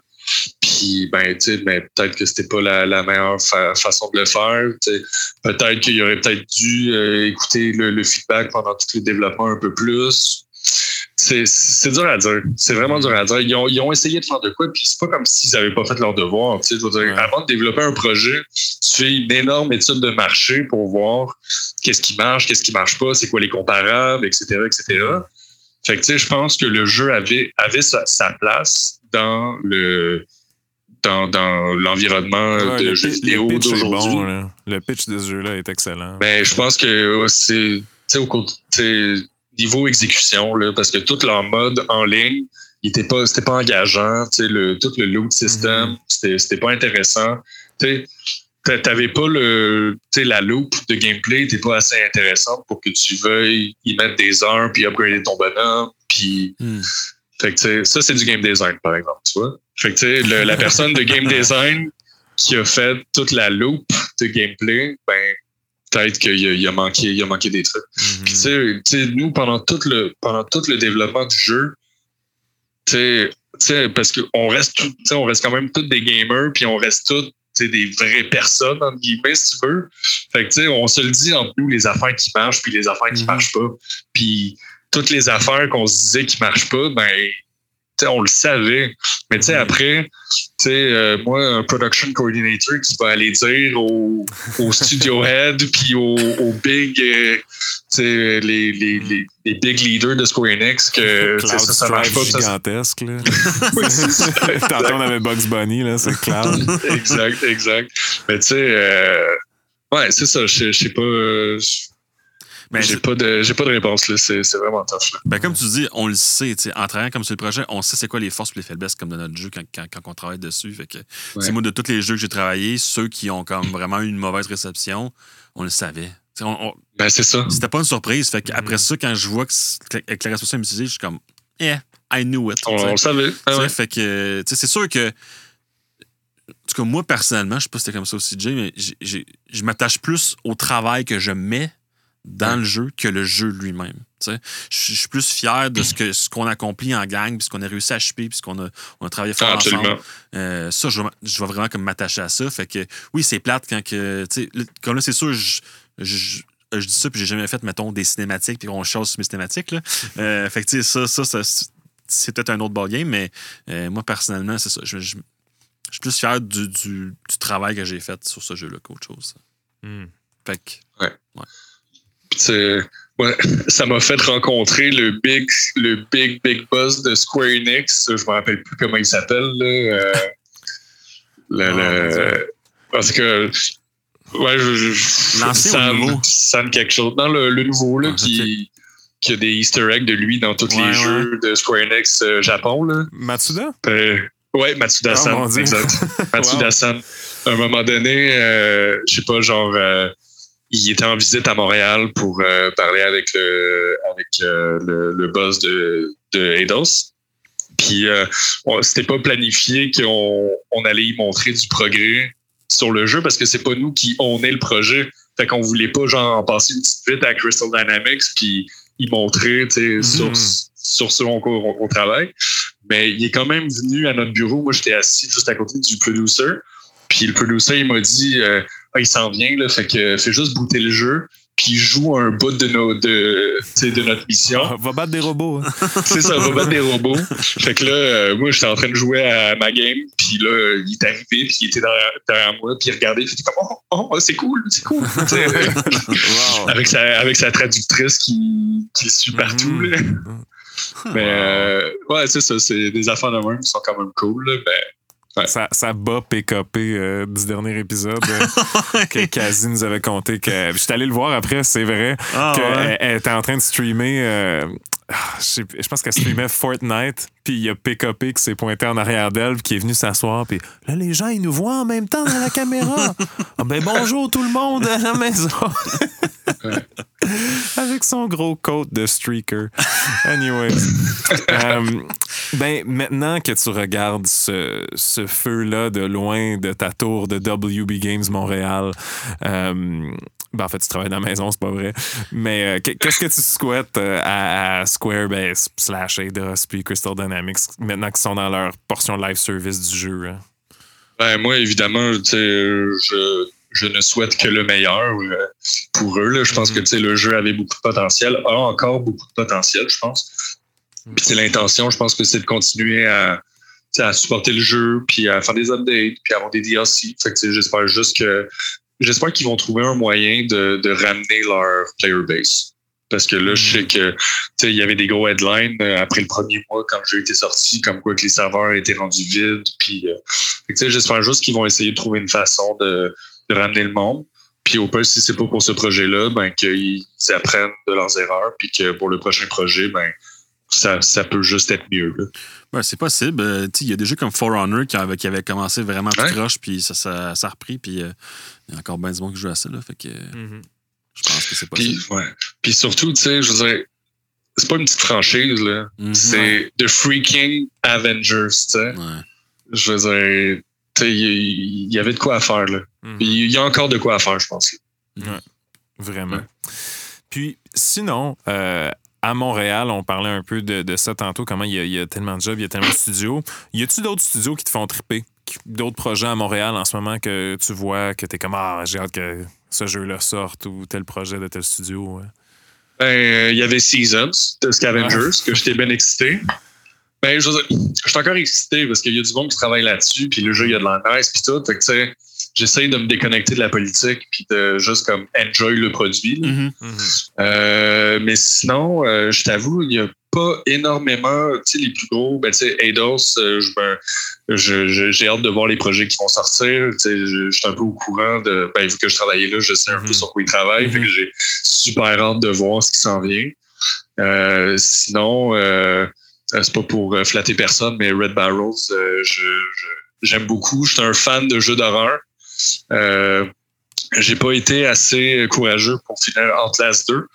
Puis, ben, tu sais, ben, peut-être que c'était pas la, la meilleure fa- façon de le faire. Peut-être qu'il aurait peut-être dû euh, écouter le, le feedback pendant tout le développement un peu plus. C'est dur à dire. C'est vraiment dur à dire. Ils ont, ils ont essayé de faire de quoi, puis c'est pas comme s'ils avaient pas fait leur devoir. Tu sais, Ouais. avant de développer un projet, tu fais une énorme étude de marché pour voir qu'est-ce qui marche, qu'est-ce qui marche pas, c'est quoi les comparables, etc., etc. Fait que, tu sais, je pense que le jeu avait, avait sa, sa place dans le dans, dans l'environnement Ouais, de le, jeux vidéo d'aujourd'hui. bon, le pitch de ce jeu-là est excellent Ben, je pense que c'est tu sais, au niveau exécution, là, parce que tout leur mode en ligne, il était pas, c'était pas engageant. Tu sais, le, tout le loot system, Mhm. c'était, c'était pas intéressant. T'avais pas le, tu sais, la loop de gameplay était pas assez intéressante pour que tu veuilles y mettre des heures puis upgrader ton bonhomme. Puis, Hmm. fait que, ça, c'est du game design, par exemple, tu vois. Fait que, tu sais, le- la personne de game design qui a fait toute la loop de gameplay, ben, peut-être qu'il a, il a manqué, il a manqué des trucs. Puis, tu sais, tu sais, nous, pendant tout le, pendant tout le développement du jeu, tu sais, parce qu'on reste, tout- on reste quand même tous des gamers, puis on reste tous des vraies personnes, entre guillemets, si tu veux. Fait que, tu sais, on se le dit entre nous, les affaires qui marchent, puis les affaires qui Mhm. marchent pas. Puis, toutes les affaires qu'on se disait qui marchent pas, ben, on le savait. Mais tu sais, Mhm. après, tu sais, euh, moi, un production coordinator qui va aller dire au, au studio head puis au, au big, euh, tu sais, les, les, les, les big leaders de Square Enix que ça, ça marche pas. gigantesque. Là. Oui. Tantôt, on avait Bugs Bunny, là, c'est Cloud. exact, exact. Mais tu sais, euh, ouais, c'est ça. Je je sais pas. Ben, j'ai pas de, j'ai pas de réponse là. C'est, c'est vraiment tough. Là. Ben, comme tu dis, on le sait. tu sais, En travaillant comme sur le projet, on sait c'est quoi les forces et les faiblesses comme de notre jeu quand, quand, quand on travaille dessus. Fait que, c'est moi, de tous les jeux que j'ai travaillé, ceux qui ont comme vraiment eu une mauvaise réception, on le savait. On, on- Ben c'est ça. c'était pas une surprise. Fait qu'après Mm. ça, quand je vois que, que la réception est mitigée, je suis comme, yeah, I knew it. On, le savait. Ah ouais. Fait que, tu sais, c'est sûr que. En tout cas, moi, personnellement, je sais pas si c'était comme ça aussi, Jay, mais j'ai- j'ai- je m'attache plus au travail que je mets dans Ouais. le jeu que le jeu lui-même. tu sais. Je suis plus fier de ce que ce qu'on accomplit en gang, puis ce qu'on a réussi à choper, puis ce qu'on a, on a travaillé fort Ah, ensemble. absolument. Euh, ça, je vais, je vais vraiment comme m'attacher à ça. Fait que oui, c'est plate quand que. tu sais, là, Comme là, c'est sûr, je, je, je dis ça, puis j'ai jamais fait, mettons, des cinématiques, puis on chasse sur mes cinématiques. Là. Euh, fait que ça, ça, ça, c'est peut-être un autre ballgame, mais euh, moi, personnellement, c'est ça. Je, je- je suis plus fier du, du, du travail que j'ai fait sur ce jeu-là qu'autre chose. Hmm. Fait que. Sais, ouais, ça m'a fait rencontrer le big, le big, big boss de Square Enix. Je me rappelle plus comment il s'appelle. là. Euh, le, Oh, Dieu. parce que. Ouais, je, je, Sam-? Sam quelque chose. Non, le, le nouveau, là, Ah, qui, qui a des Easter eggs de lui dans tous Ouais, les jeux de Square Enix euh, Japon. Là. Matsuda? Euh, ouais, Oh, Matsuda-san, mon Dieu. exact. Matsuda-san. À un moment donné, euh, je sais pas, genre, euh, il était en visite à Montréal pour euh, parler avec le, avec euh, le, le boss de, de Eidos. Puis, euh, c'était pas planifié qu'on on allait y montrer du progrès sur le jeu parce que c'est pas nous qui on est le projet. Fait qu'on voulait pas, genre, en passer une petite vite à Crystal Dynamics puis y montrer, tu sais, Mhm. sur, sur ce qu'on travaille. Mais il est quand même venu à notre bureau. Moi, j'étais assis juste à côté du producer. Puis le producer, il m'a dit euh, il s'en vient, là, fait que fais juste booter le jeu. Puis il joue un bout de, nos, de, de notre mission. Ah, Va battre des robots. hein. c'est ça, va battre des robots. Fait que là, euh, moi, j'étais en train de jouer à ma game. Puis là, il est arrivé, puis il était derrière, derrière moi. Puis il regardait, puis il était comme Oh, oh, c'est cool, c'est cool. Wow. avec, sa, avec sa traductrice qui, qui suit partout. Là. Mais euh, ouais, c'est ça, c'est des affaires de même qui sont quand même cool. là. Ça, ça bat PKP euh, du dernier épisode euh, que Kazi nous avait conté. Que, je suis allé le voir après, c'est vrai, Ah, qu'elle ouais. elle était en train de streamer. euh, ah, je, pense qu'elle streamait Fortnite, puis il y a PKP qui s'est pointé en arrière d'elle, puis qui est venu s'asseoir, puis là, les gens, ils nous voient en même temps dans la caméra. Ah, ben bonjour tout le monde à la maison. Avec son gros coat de streaker. Anyways. Euh, ben, maintenant que tu regardes ce, ce feu-là de loin de ta tour de WB Games Montréal, euh, ben en fait, tu travailles dans la maison, c'est pas vrai. Mais euh, qu'est- qu'est-ce que tu souhaites euh, à, à Square, ben, slash Eidos, puis Crystal Dynamics, maintenant qu'ils sont dans leur portion live service du jeu? hein? ben, moi, évidemment, tu sais, je, je ne souhaite que le meilleur euh, pour eux. là. Je pense que sais, le jeu avait beaucoup de potentiel, a encore beaucoup de potentiel, je pense. Mhm. Puis tu sais, l'intention, je pense que c'est de continuer à, à supporter le jeu, puis à faire des updates, puis avoir des DLC. Fait que j'espère juste que j'espère qu'ils vont trouver un moyen de, de ramener leur player base. Parce que là, je sais que tu sais, il y avait des gros headlines euh, après le premier mois quand le jeu était sorti, comme quoi que les serveurs étaient rendus vides. Puis euh, que, j'espère juste qu'ils vont essayer de trouver une façon de, de ramener le monde. Puis au pire, si c'est pas pour ce projet-là, ben qu'ils apprennent de leurs erreurs, puis que pour le prochain projet, ben ça, ça peut juste être mieux. Ouais, c'est possible. Euh, Il y a des jeux comme For Honor qui avaient, qui avaient commencé vraiment tout Ouais. croche, puis ça, ça, ça a repris, puis euh, il y a encore bien du monde qui joue à ça. Là, fait que Mhm. je pense que c'est Puis, possible. ouais. Puis surtout, tu sais, je veux dire, c'est pas une petite franchise, là. Mhm. C'est The Freaking Avengers, tu sais. Ouais. Je veux dire, tu sais, il il y, avait de quoi à faire, là. Il y a encore de quoi à faire, je pense. Vraiment. Ouais. Puis sinon, euh, à Montréal, on parlait un peu de, de ça tantôt, comment il y, a, il y a tellement de jobs, il y a tellement de studios. Y a-tu d'autres studios qui te font triper? D'autres projets à Montréal en ce moment que tu vois, que t'es comme Ah, j'ai hâte que ce jeu-là sorte ou tel projet de tel studio? ouais? Ben, euh, il y avait Seasons de Scavengers, que j'étais bien excité. Ben, je veux dire, je suis encore excité parce qu'il y a du monde qui travaille là-dessus, puis le jeu, il y a de la nice, puis tout. Fait que, tu sais, j'essaye de me déconnecter de la politique, puis de juste comme enjoy le produit. là. Mhm. Mhm. Euh, mais sinon, euh, je t'avoue, il n'y a pas énormément, tu sais, les plus gros, ben, tu sais, Eidos, euh, je me- je- je- j'ai hâte de voir les projets qui vont sortir. Tu sais, je, je suis un peu au courant de, ben, vu que je travaillais là, je sais un peu sur quoi ils travaillent, fait que j'ai super hâte de voir ce qui s'en vient. Euh, sinon, c'est pas pour euh, flatter personne, mais Red Barrels, euh, je, je- j'aime beaucoup. Je suis un fan de jeux d'horreur. Euh, j'ai pas été assez courageux pour finir Outlast 2.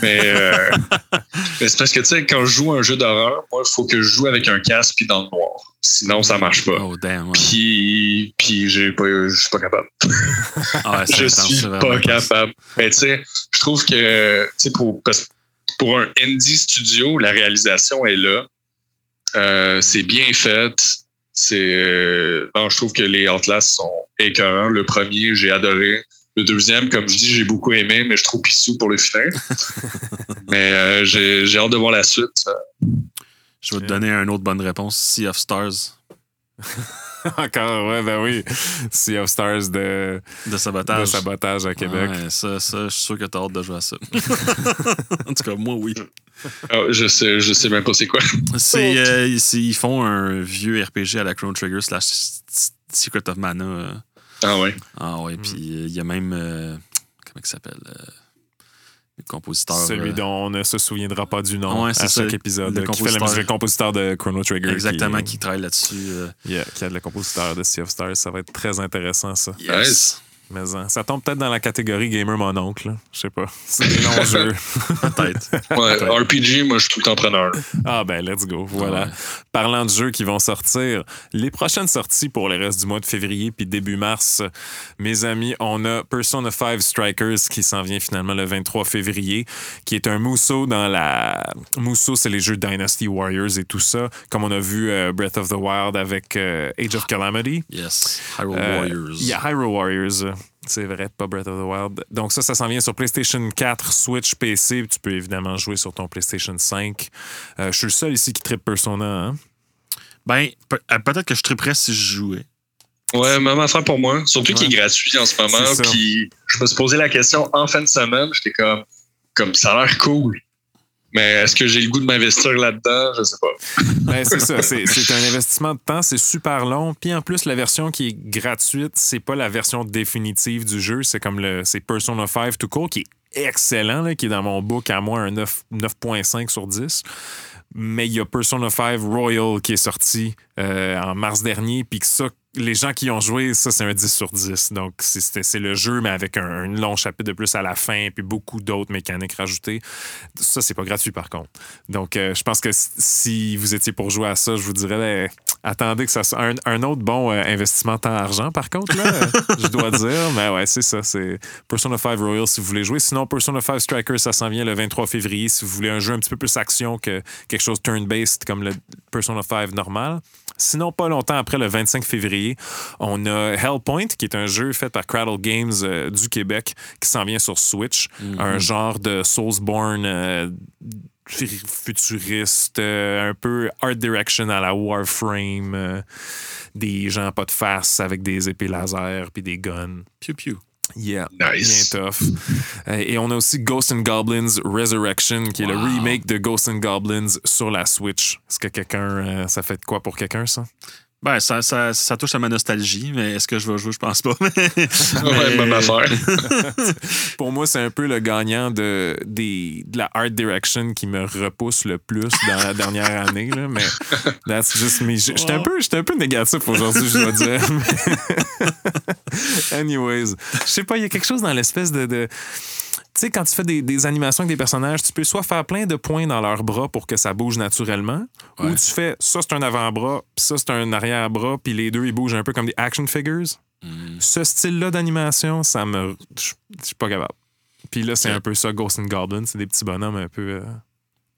Mais, euh, mais c'est parce que, tu sais, quand je joue à un jeu d'horreur, moi, il faut que je joue avec un casque puis dans le noir. Sinon, ça marche pas. Oh, damn. ouais. Puis, puis j'ai pas, je suis pas capable. Ah, Je suis pas capable. Mais tu sais, je trouve que, tu sais, pour, pour un indie studio, la réalisation est là. Euh, c'est bien fait. C'est, euh, non, je trouve que les Outlast sont écœurants. Le premier, j'ai adoré. Le deuxième, comme je dis, j'ai beaucoup aimé, mais je trouve pissou pour le finir. mais euh, j'ai, j'ai hâte de voir la suite. Je vais te donner une autre bonne réponse. Sea of Stars Encore, ouais, ben oui. Sea of Stars de, de de sabotage. sabotage à Québec. Ouais, ça, ça, je suis sûr que t'as hâte de jouer à ça. en tout cas, moi, oui. Ah, je sais, je sais même pas c'est quoi. C'est, euh, c'est- ils font un vieux RPG à la Chrono Trigger slash Secret of Mana. Ah ouais. Ah ouais, puis euh, il y a même. euh, comment il s'appelle Le compositeur. Celui euh, dont on ne se souviendra pas du nom Ouais, à ça, chaque épisode. le qui fait la compositeur. musique, le compositeur de Chrono Trigger. Exactement, qui, qui travaille là-dessus. euh, Yeah, qui a le compositeur de Sea of Stars. Ça va être très intéressant, ça. yes. Mais hein, ça tombe peut-être dans la catégorie Gamer Mon Oncle. Je sais pas. C'est des longs jeux. Peut-être. Ouais, RPG, moi, je suis tout le temps preneur. Ah ben, let's go. Voilà. Ouais. Parlant de jeux qui vont sortir, les prochaines sorties pour le reste du mois de février puis début mars, mes amis, on a Persona 5 Strikers qui s'en vient finalement le 23 février, qui est un Musso dans la... Musso, c'est les jeux Dynasty Warriors et tout ça, comme on a vu euh, Breath of the Wild avec euh, Age of Calamity. Yes. Hyrule Euh, Warriors. Il y a Hyrule Warriors. C'est vrai, pas Breath of the Wild. Donc ça, ça s'en vient sur PlayStation 4, Switch, PC. Tu peux évidemment jouer sur ton PlayStation 5. Euh, je suis le seul ici qui tripe Persona. Hein? Ben, euh, peut-être que je triperais si je jouais. Ouais, même affaire pour moi. Surtout qu'il Ouais. est gratuit en ce moment. Puis je me suis posé la question en fin de semaine. J'étais comme, comme ça a l'air cool. Mais est-ce que j'ai le goût de m'investir là-dedans? Je sais pas. Ben, c'est ça. C'est un investissement de temps. C'est super long. Puis en plus, la version qui est gratuite, c'est pas la version définitive du jeu. C'est comme le c'est Persona 5 tout court qui est excellent, là, qui est dans mon book à moi un 9 9.5 sur 10. Mais il y a Persona 5 Royal qui est sorti euh, en mars dernier, puis que ça, les gens qui ont joué, ça, c'est un 10 sur 10. Donc, c'est- le jeu, mais avec un, un long chapitre de plus à la fin, puis beaucoup d'autres mécaniques rajoutées. Ça, c'est pas gratuit, par contre. Donc, euh, je pense que si vous étiez pour jouer à ça, je vous dirais, ben, attendez que ça soit un, un autre bon euh, investissement temps-argent, par contre, là, je dois dire. Mais ouais, c'est ça. C'est Persona 5 Royal si vous voulez jouer. Sinon, Persona 5 Striker, ça s'en vient le 23 février si vous voulez un jeu un petit peu plus action que quelque chose turn-based comme le Persona 5 normal. Sinon, pas longtemps après, le 25 février, on a Hellpoint, qui est un jeu fait par Cradle Games euh, du Québec, qui s'en vient sur Switch. Un genre de Soulsborne euh, fu- futuriste, euh, un peu art direction à la Warframe, des gens pas de face avec des épées laser puis des guns. Pew pew. Yeah, Nice. bien tough. Euh, Et on a aussi Ghosts and Goblins Resurrection, qui est le remake de Ghosts and Goblins sur la Switch. Est-ce que quelqu'un, euh, ça fait de quoi pour quelqu'un, ça? Ben, ça, ça, ça touche à ma nostalgie, mais est-ce que je vais jouer? Je pense pas. Ouais, même affaire. Pour moi, c'est un peu le gagnant de, des, de la art direction qui me repousse le plus dans la dernière année. Là, mais that's just me. J'étais un, peu- un peu négatif aujourd'hui, je dois dire. Anyways, je sais pas, il y a quelque chose dans l'espèce de. de- tu sais, quand tu fais des, des animations avec des personnages, tu peux soit faire plein de points dans leurs bras pour que ça bouge naturellement, ou tu fais ça, c'est un avant-bras, puis ça, c'est un arrière-bras, puis les deux, ils bougent un peu comme des action figures. Hmm. Ce style-là d'animation, ça me. Je suis pas capable. Puis là, c'est un peu ça, Ghost and Goblin. C'est des petits bonhommes un peu. euh,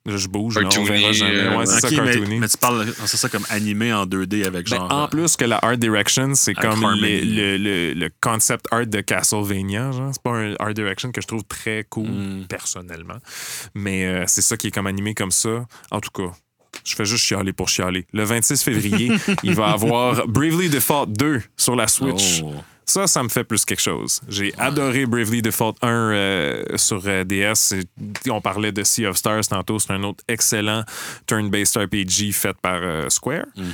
je bouge, là, on Cartoony, verra jamais. euh, Ouais, c'est ça, mais, cartoony. mais tu parles, c'est ça comme animé en 2D avec Ben, genre. en euh, plus que la art direction, c'est comme les- le, le- le concept art de Castlevania. genre. C'est pas un art direction que je trouve très cool, Mm. personnellement. Mais euh, c'est ça qui est comme animé comme ça. En tout cas, je fais juste chialer pour chialer. Le 26 février, il va avoir Bravely Default 2 sur la Switch. oh. Ça, ça me fait plus quelque chose. J'ai adoré Bravely Default 1 euh, sur euh, DS. On parlait de Sea of Stars tantôt. C'est un autre excellent turn-based RPG fait par euh, Square, Mhm.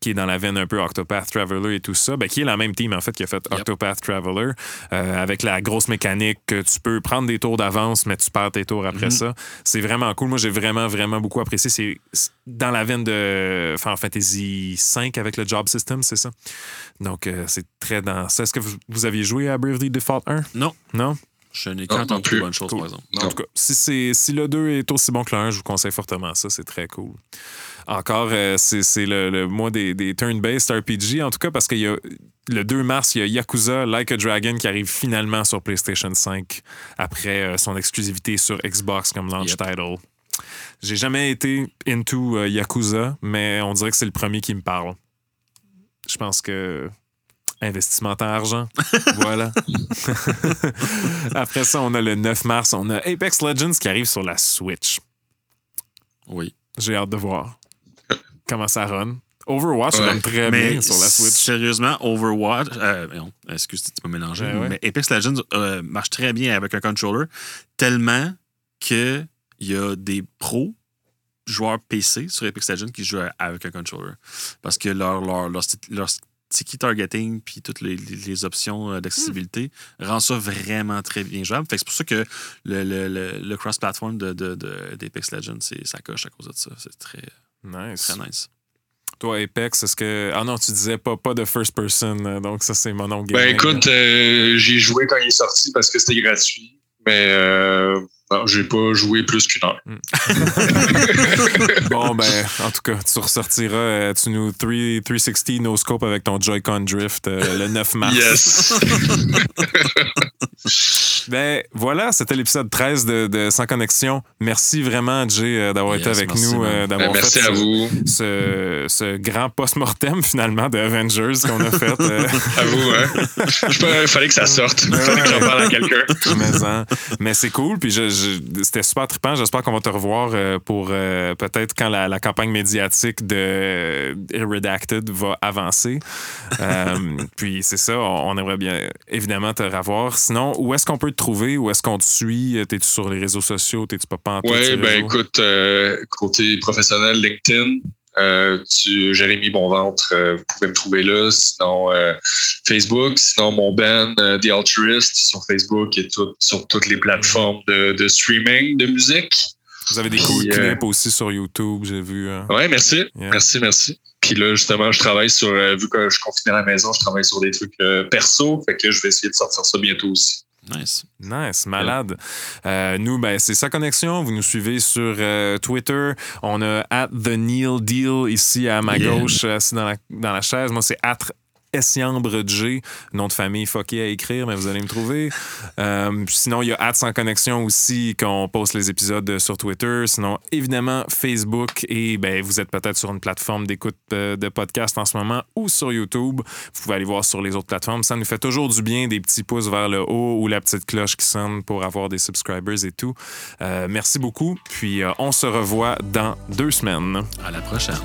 Qui est dans la veine un peu Octopath Traveler et tout ça. Ben, qui est la même team, en fait, qui a fait Yep. Octopath Traveler, euh, avec la grosse mécanique que tu peux prendre des tours d'avance, mais tu perds tes tours après Mhm. ça. C'est vraiment cool. Moi, j'ai vraiment, vraiment beaucoup apprécié. C'est dans la veine de Final Fantasy V avec le Job System, c'est ça? Donc, euh, c'est très dans ça. Est-ce que vous, vous aviez joué à Bravely Default 1? Non, Non? je n'ai qu'entendu de bonnes choses, Cool. par exemple. En tout cas, si, c'est- si le 2 est aussi bon que le 1, je vous conseille fortement ça. C'est très cool. Encore, euh, c'est le, le mois des, des turn-based RPG, en tout cas, parce qu'il y a le 2 mars, il y a Yakuza Like a Dragon qui arrive finalement sur PlayStation 5 après euh, son exclusivité sur Xbox comme launch Yep. title. J'ai jamais été into euh, Yakuza, mais on dirait que c'est le premier qui me parle. Je pense que investissement en argent. voilà. Après ça, on a le 9 mars, on a Apex Legends qui arrive sur la Switch. Oui. J'ai hâte de voir comment ça run. Overwatch Ouais. run très mais bien sur la Switch. sérieusement, Overwatch, euh, non, excuse, tu peux mélanger, ouais. mais Apex Legends euh, marche très bien avec un controller, tellement que il y a des pros joueurs PC sur Apex Legends qui jouent avec un controller. Parce que leur, leur, leur, sti- leur sticky targeting puis toutes les, options euh, d'accessibilité rend ça vraiment très bien jouable. Fait que c'est pour ça que le, le, le, le cross-platform de, de, de- d'Apex Legends, ça coche à cause de ça. C'est très, Nice. très nice. Toi, Apex, est-ce que. Ah non, tu disais pas, pas de first person, euh, donc ça, c'est mon nom Ben écoute, euh, j'ai joué quand il est sorti parce que c'était gratuit. Mais euh, non, j'ai pas joué plus qu'une heure. Bon, ben, en tout cas, tu ressortiras, euh, tu nous 3, 360 no scope avec ton Joy-Con Drift euh, le 9 mars. Yes! Ben voilà, c'était l'épisode 13 de, de Sans Connexion. Merci vraiment, Jay, euh, d'avoir Yes, été avec merci, nous, euh, d'avoir Ben, merci fait à ce- vous. Ce, ce grand post-mortem finalement de Avengers qu'on a fait. euh, À vous, hein. Qu'il fallait que ça sorte. Il fallait que j'en parle à quelqu'un. mais en- mais c'est cool, puis je- c'était super trippant. J'espère qu'on va te revoir euh, pour euh, peut-être quand la, la campagne médiatique de Redacted va avancer. Euh, puis c'est ça, on, aimerait bien évidemment te revoir. Sinon, où est-ce qu'on peut te trouver? Où est-ce qu'on te suit? T'es-tu sur les réseaux sociaux? T'es-tu pas pantoute Oui, ben réseaux? écoute, euh, côté professionnel, LinkedIn, euh, tu, Jérémy Bonventre, euh, vous pouvez me trouver là. Sinon, euh, Facebook, sinon mon band, The Altruist, sur Facebook et tout, sur toutes les plateformes de, de streaming de musique. Vous avez des cool clips aussi sur YouTube, j'ai vu. hein. Ouais, merci. Yeah. Merci, merci. Puis là, justement, je travaille sur, vu que je suis confiné à la maison, je travaille sur des trucs perso, fait que je vais essayer de sortir ça bientôt aussi. Nice. Nice, malade. Euh, nous, ben, c'est sa connexion. Vous nous suivez sur euh, Twitter. On a at the Neil Deal ici à ma Yeah. gauche, assis dans la, dans la chaise. Moi, c'est at Essiambre G, nom de famille fucké à écrire, mais vous allez me trouver. Euh, sinon, il y a At sans connexion aussi, qu'on poste les épisodes sur Twitter. Sinon, évidemment, Facebook. Et ben, vous êtes peut-être sur une plateforme d'écoute euh, de podcast en ce moment ou sur YouTube. Vous pouvez aller voir sur les autres plateformes. Ça nous fait toujours du bien, des petits pouces vers le haut ou la petite cloche qui sonne pour avoir des subscribers et tout. Euh, merci beaucoup. Puis, on se revoit dans deux semaines. À la prochaine.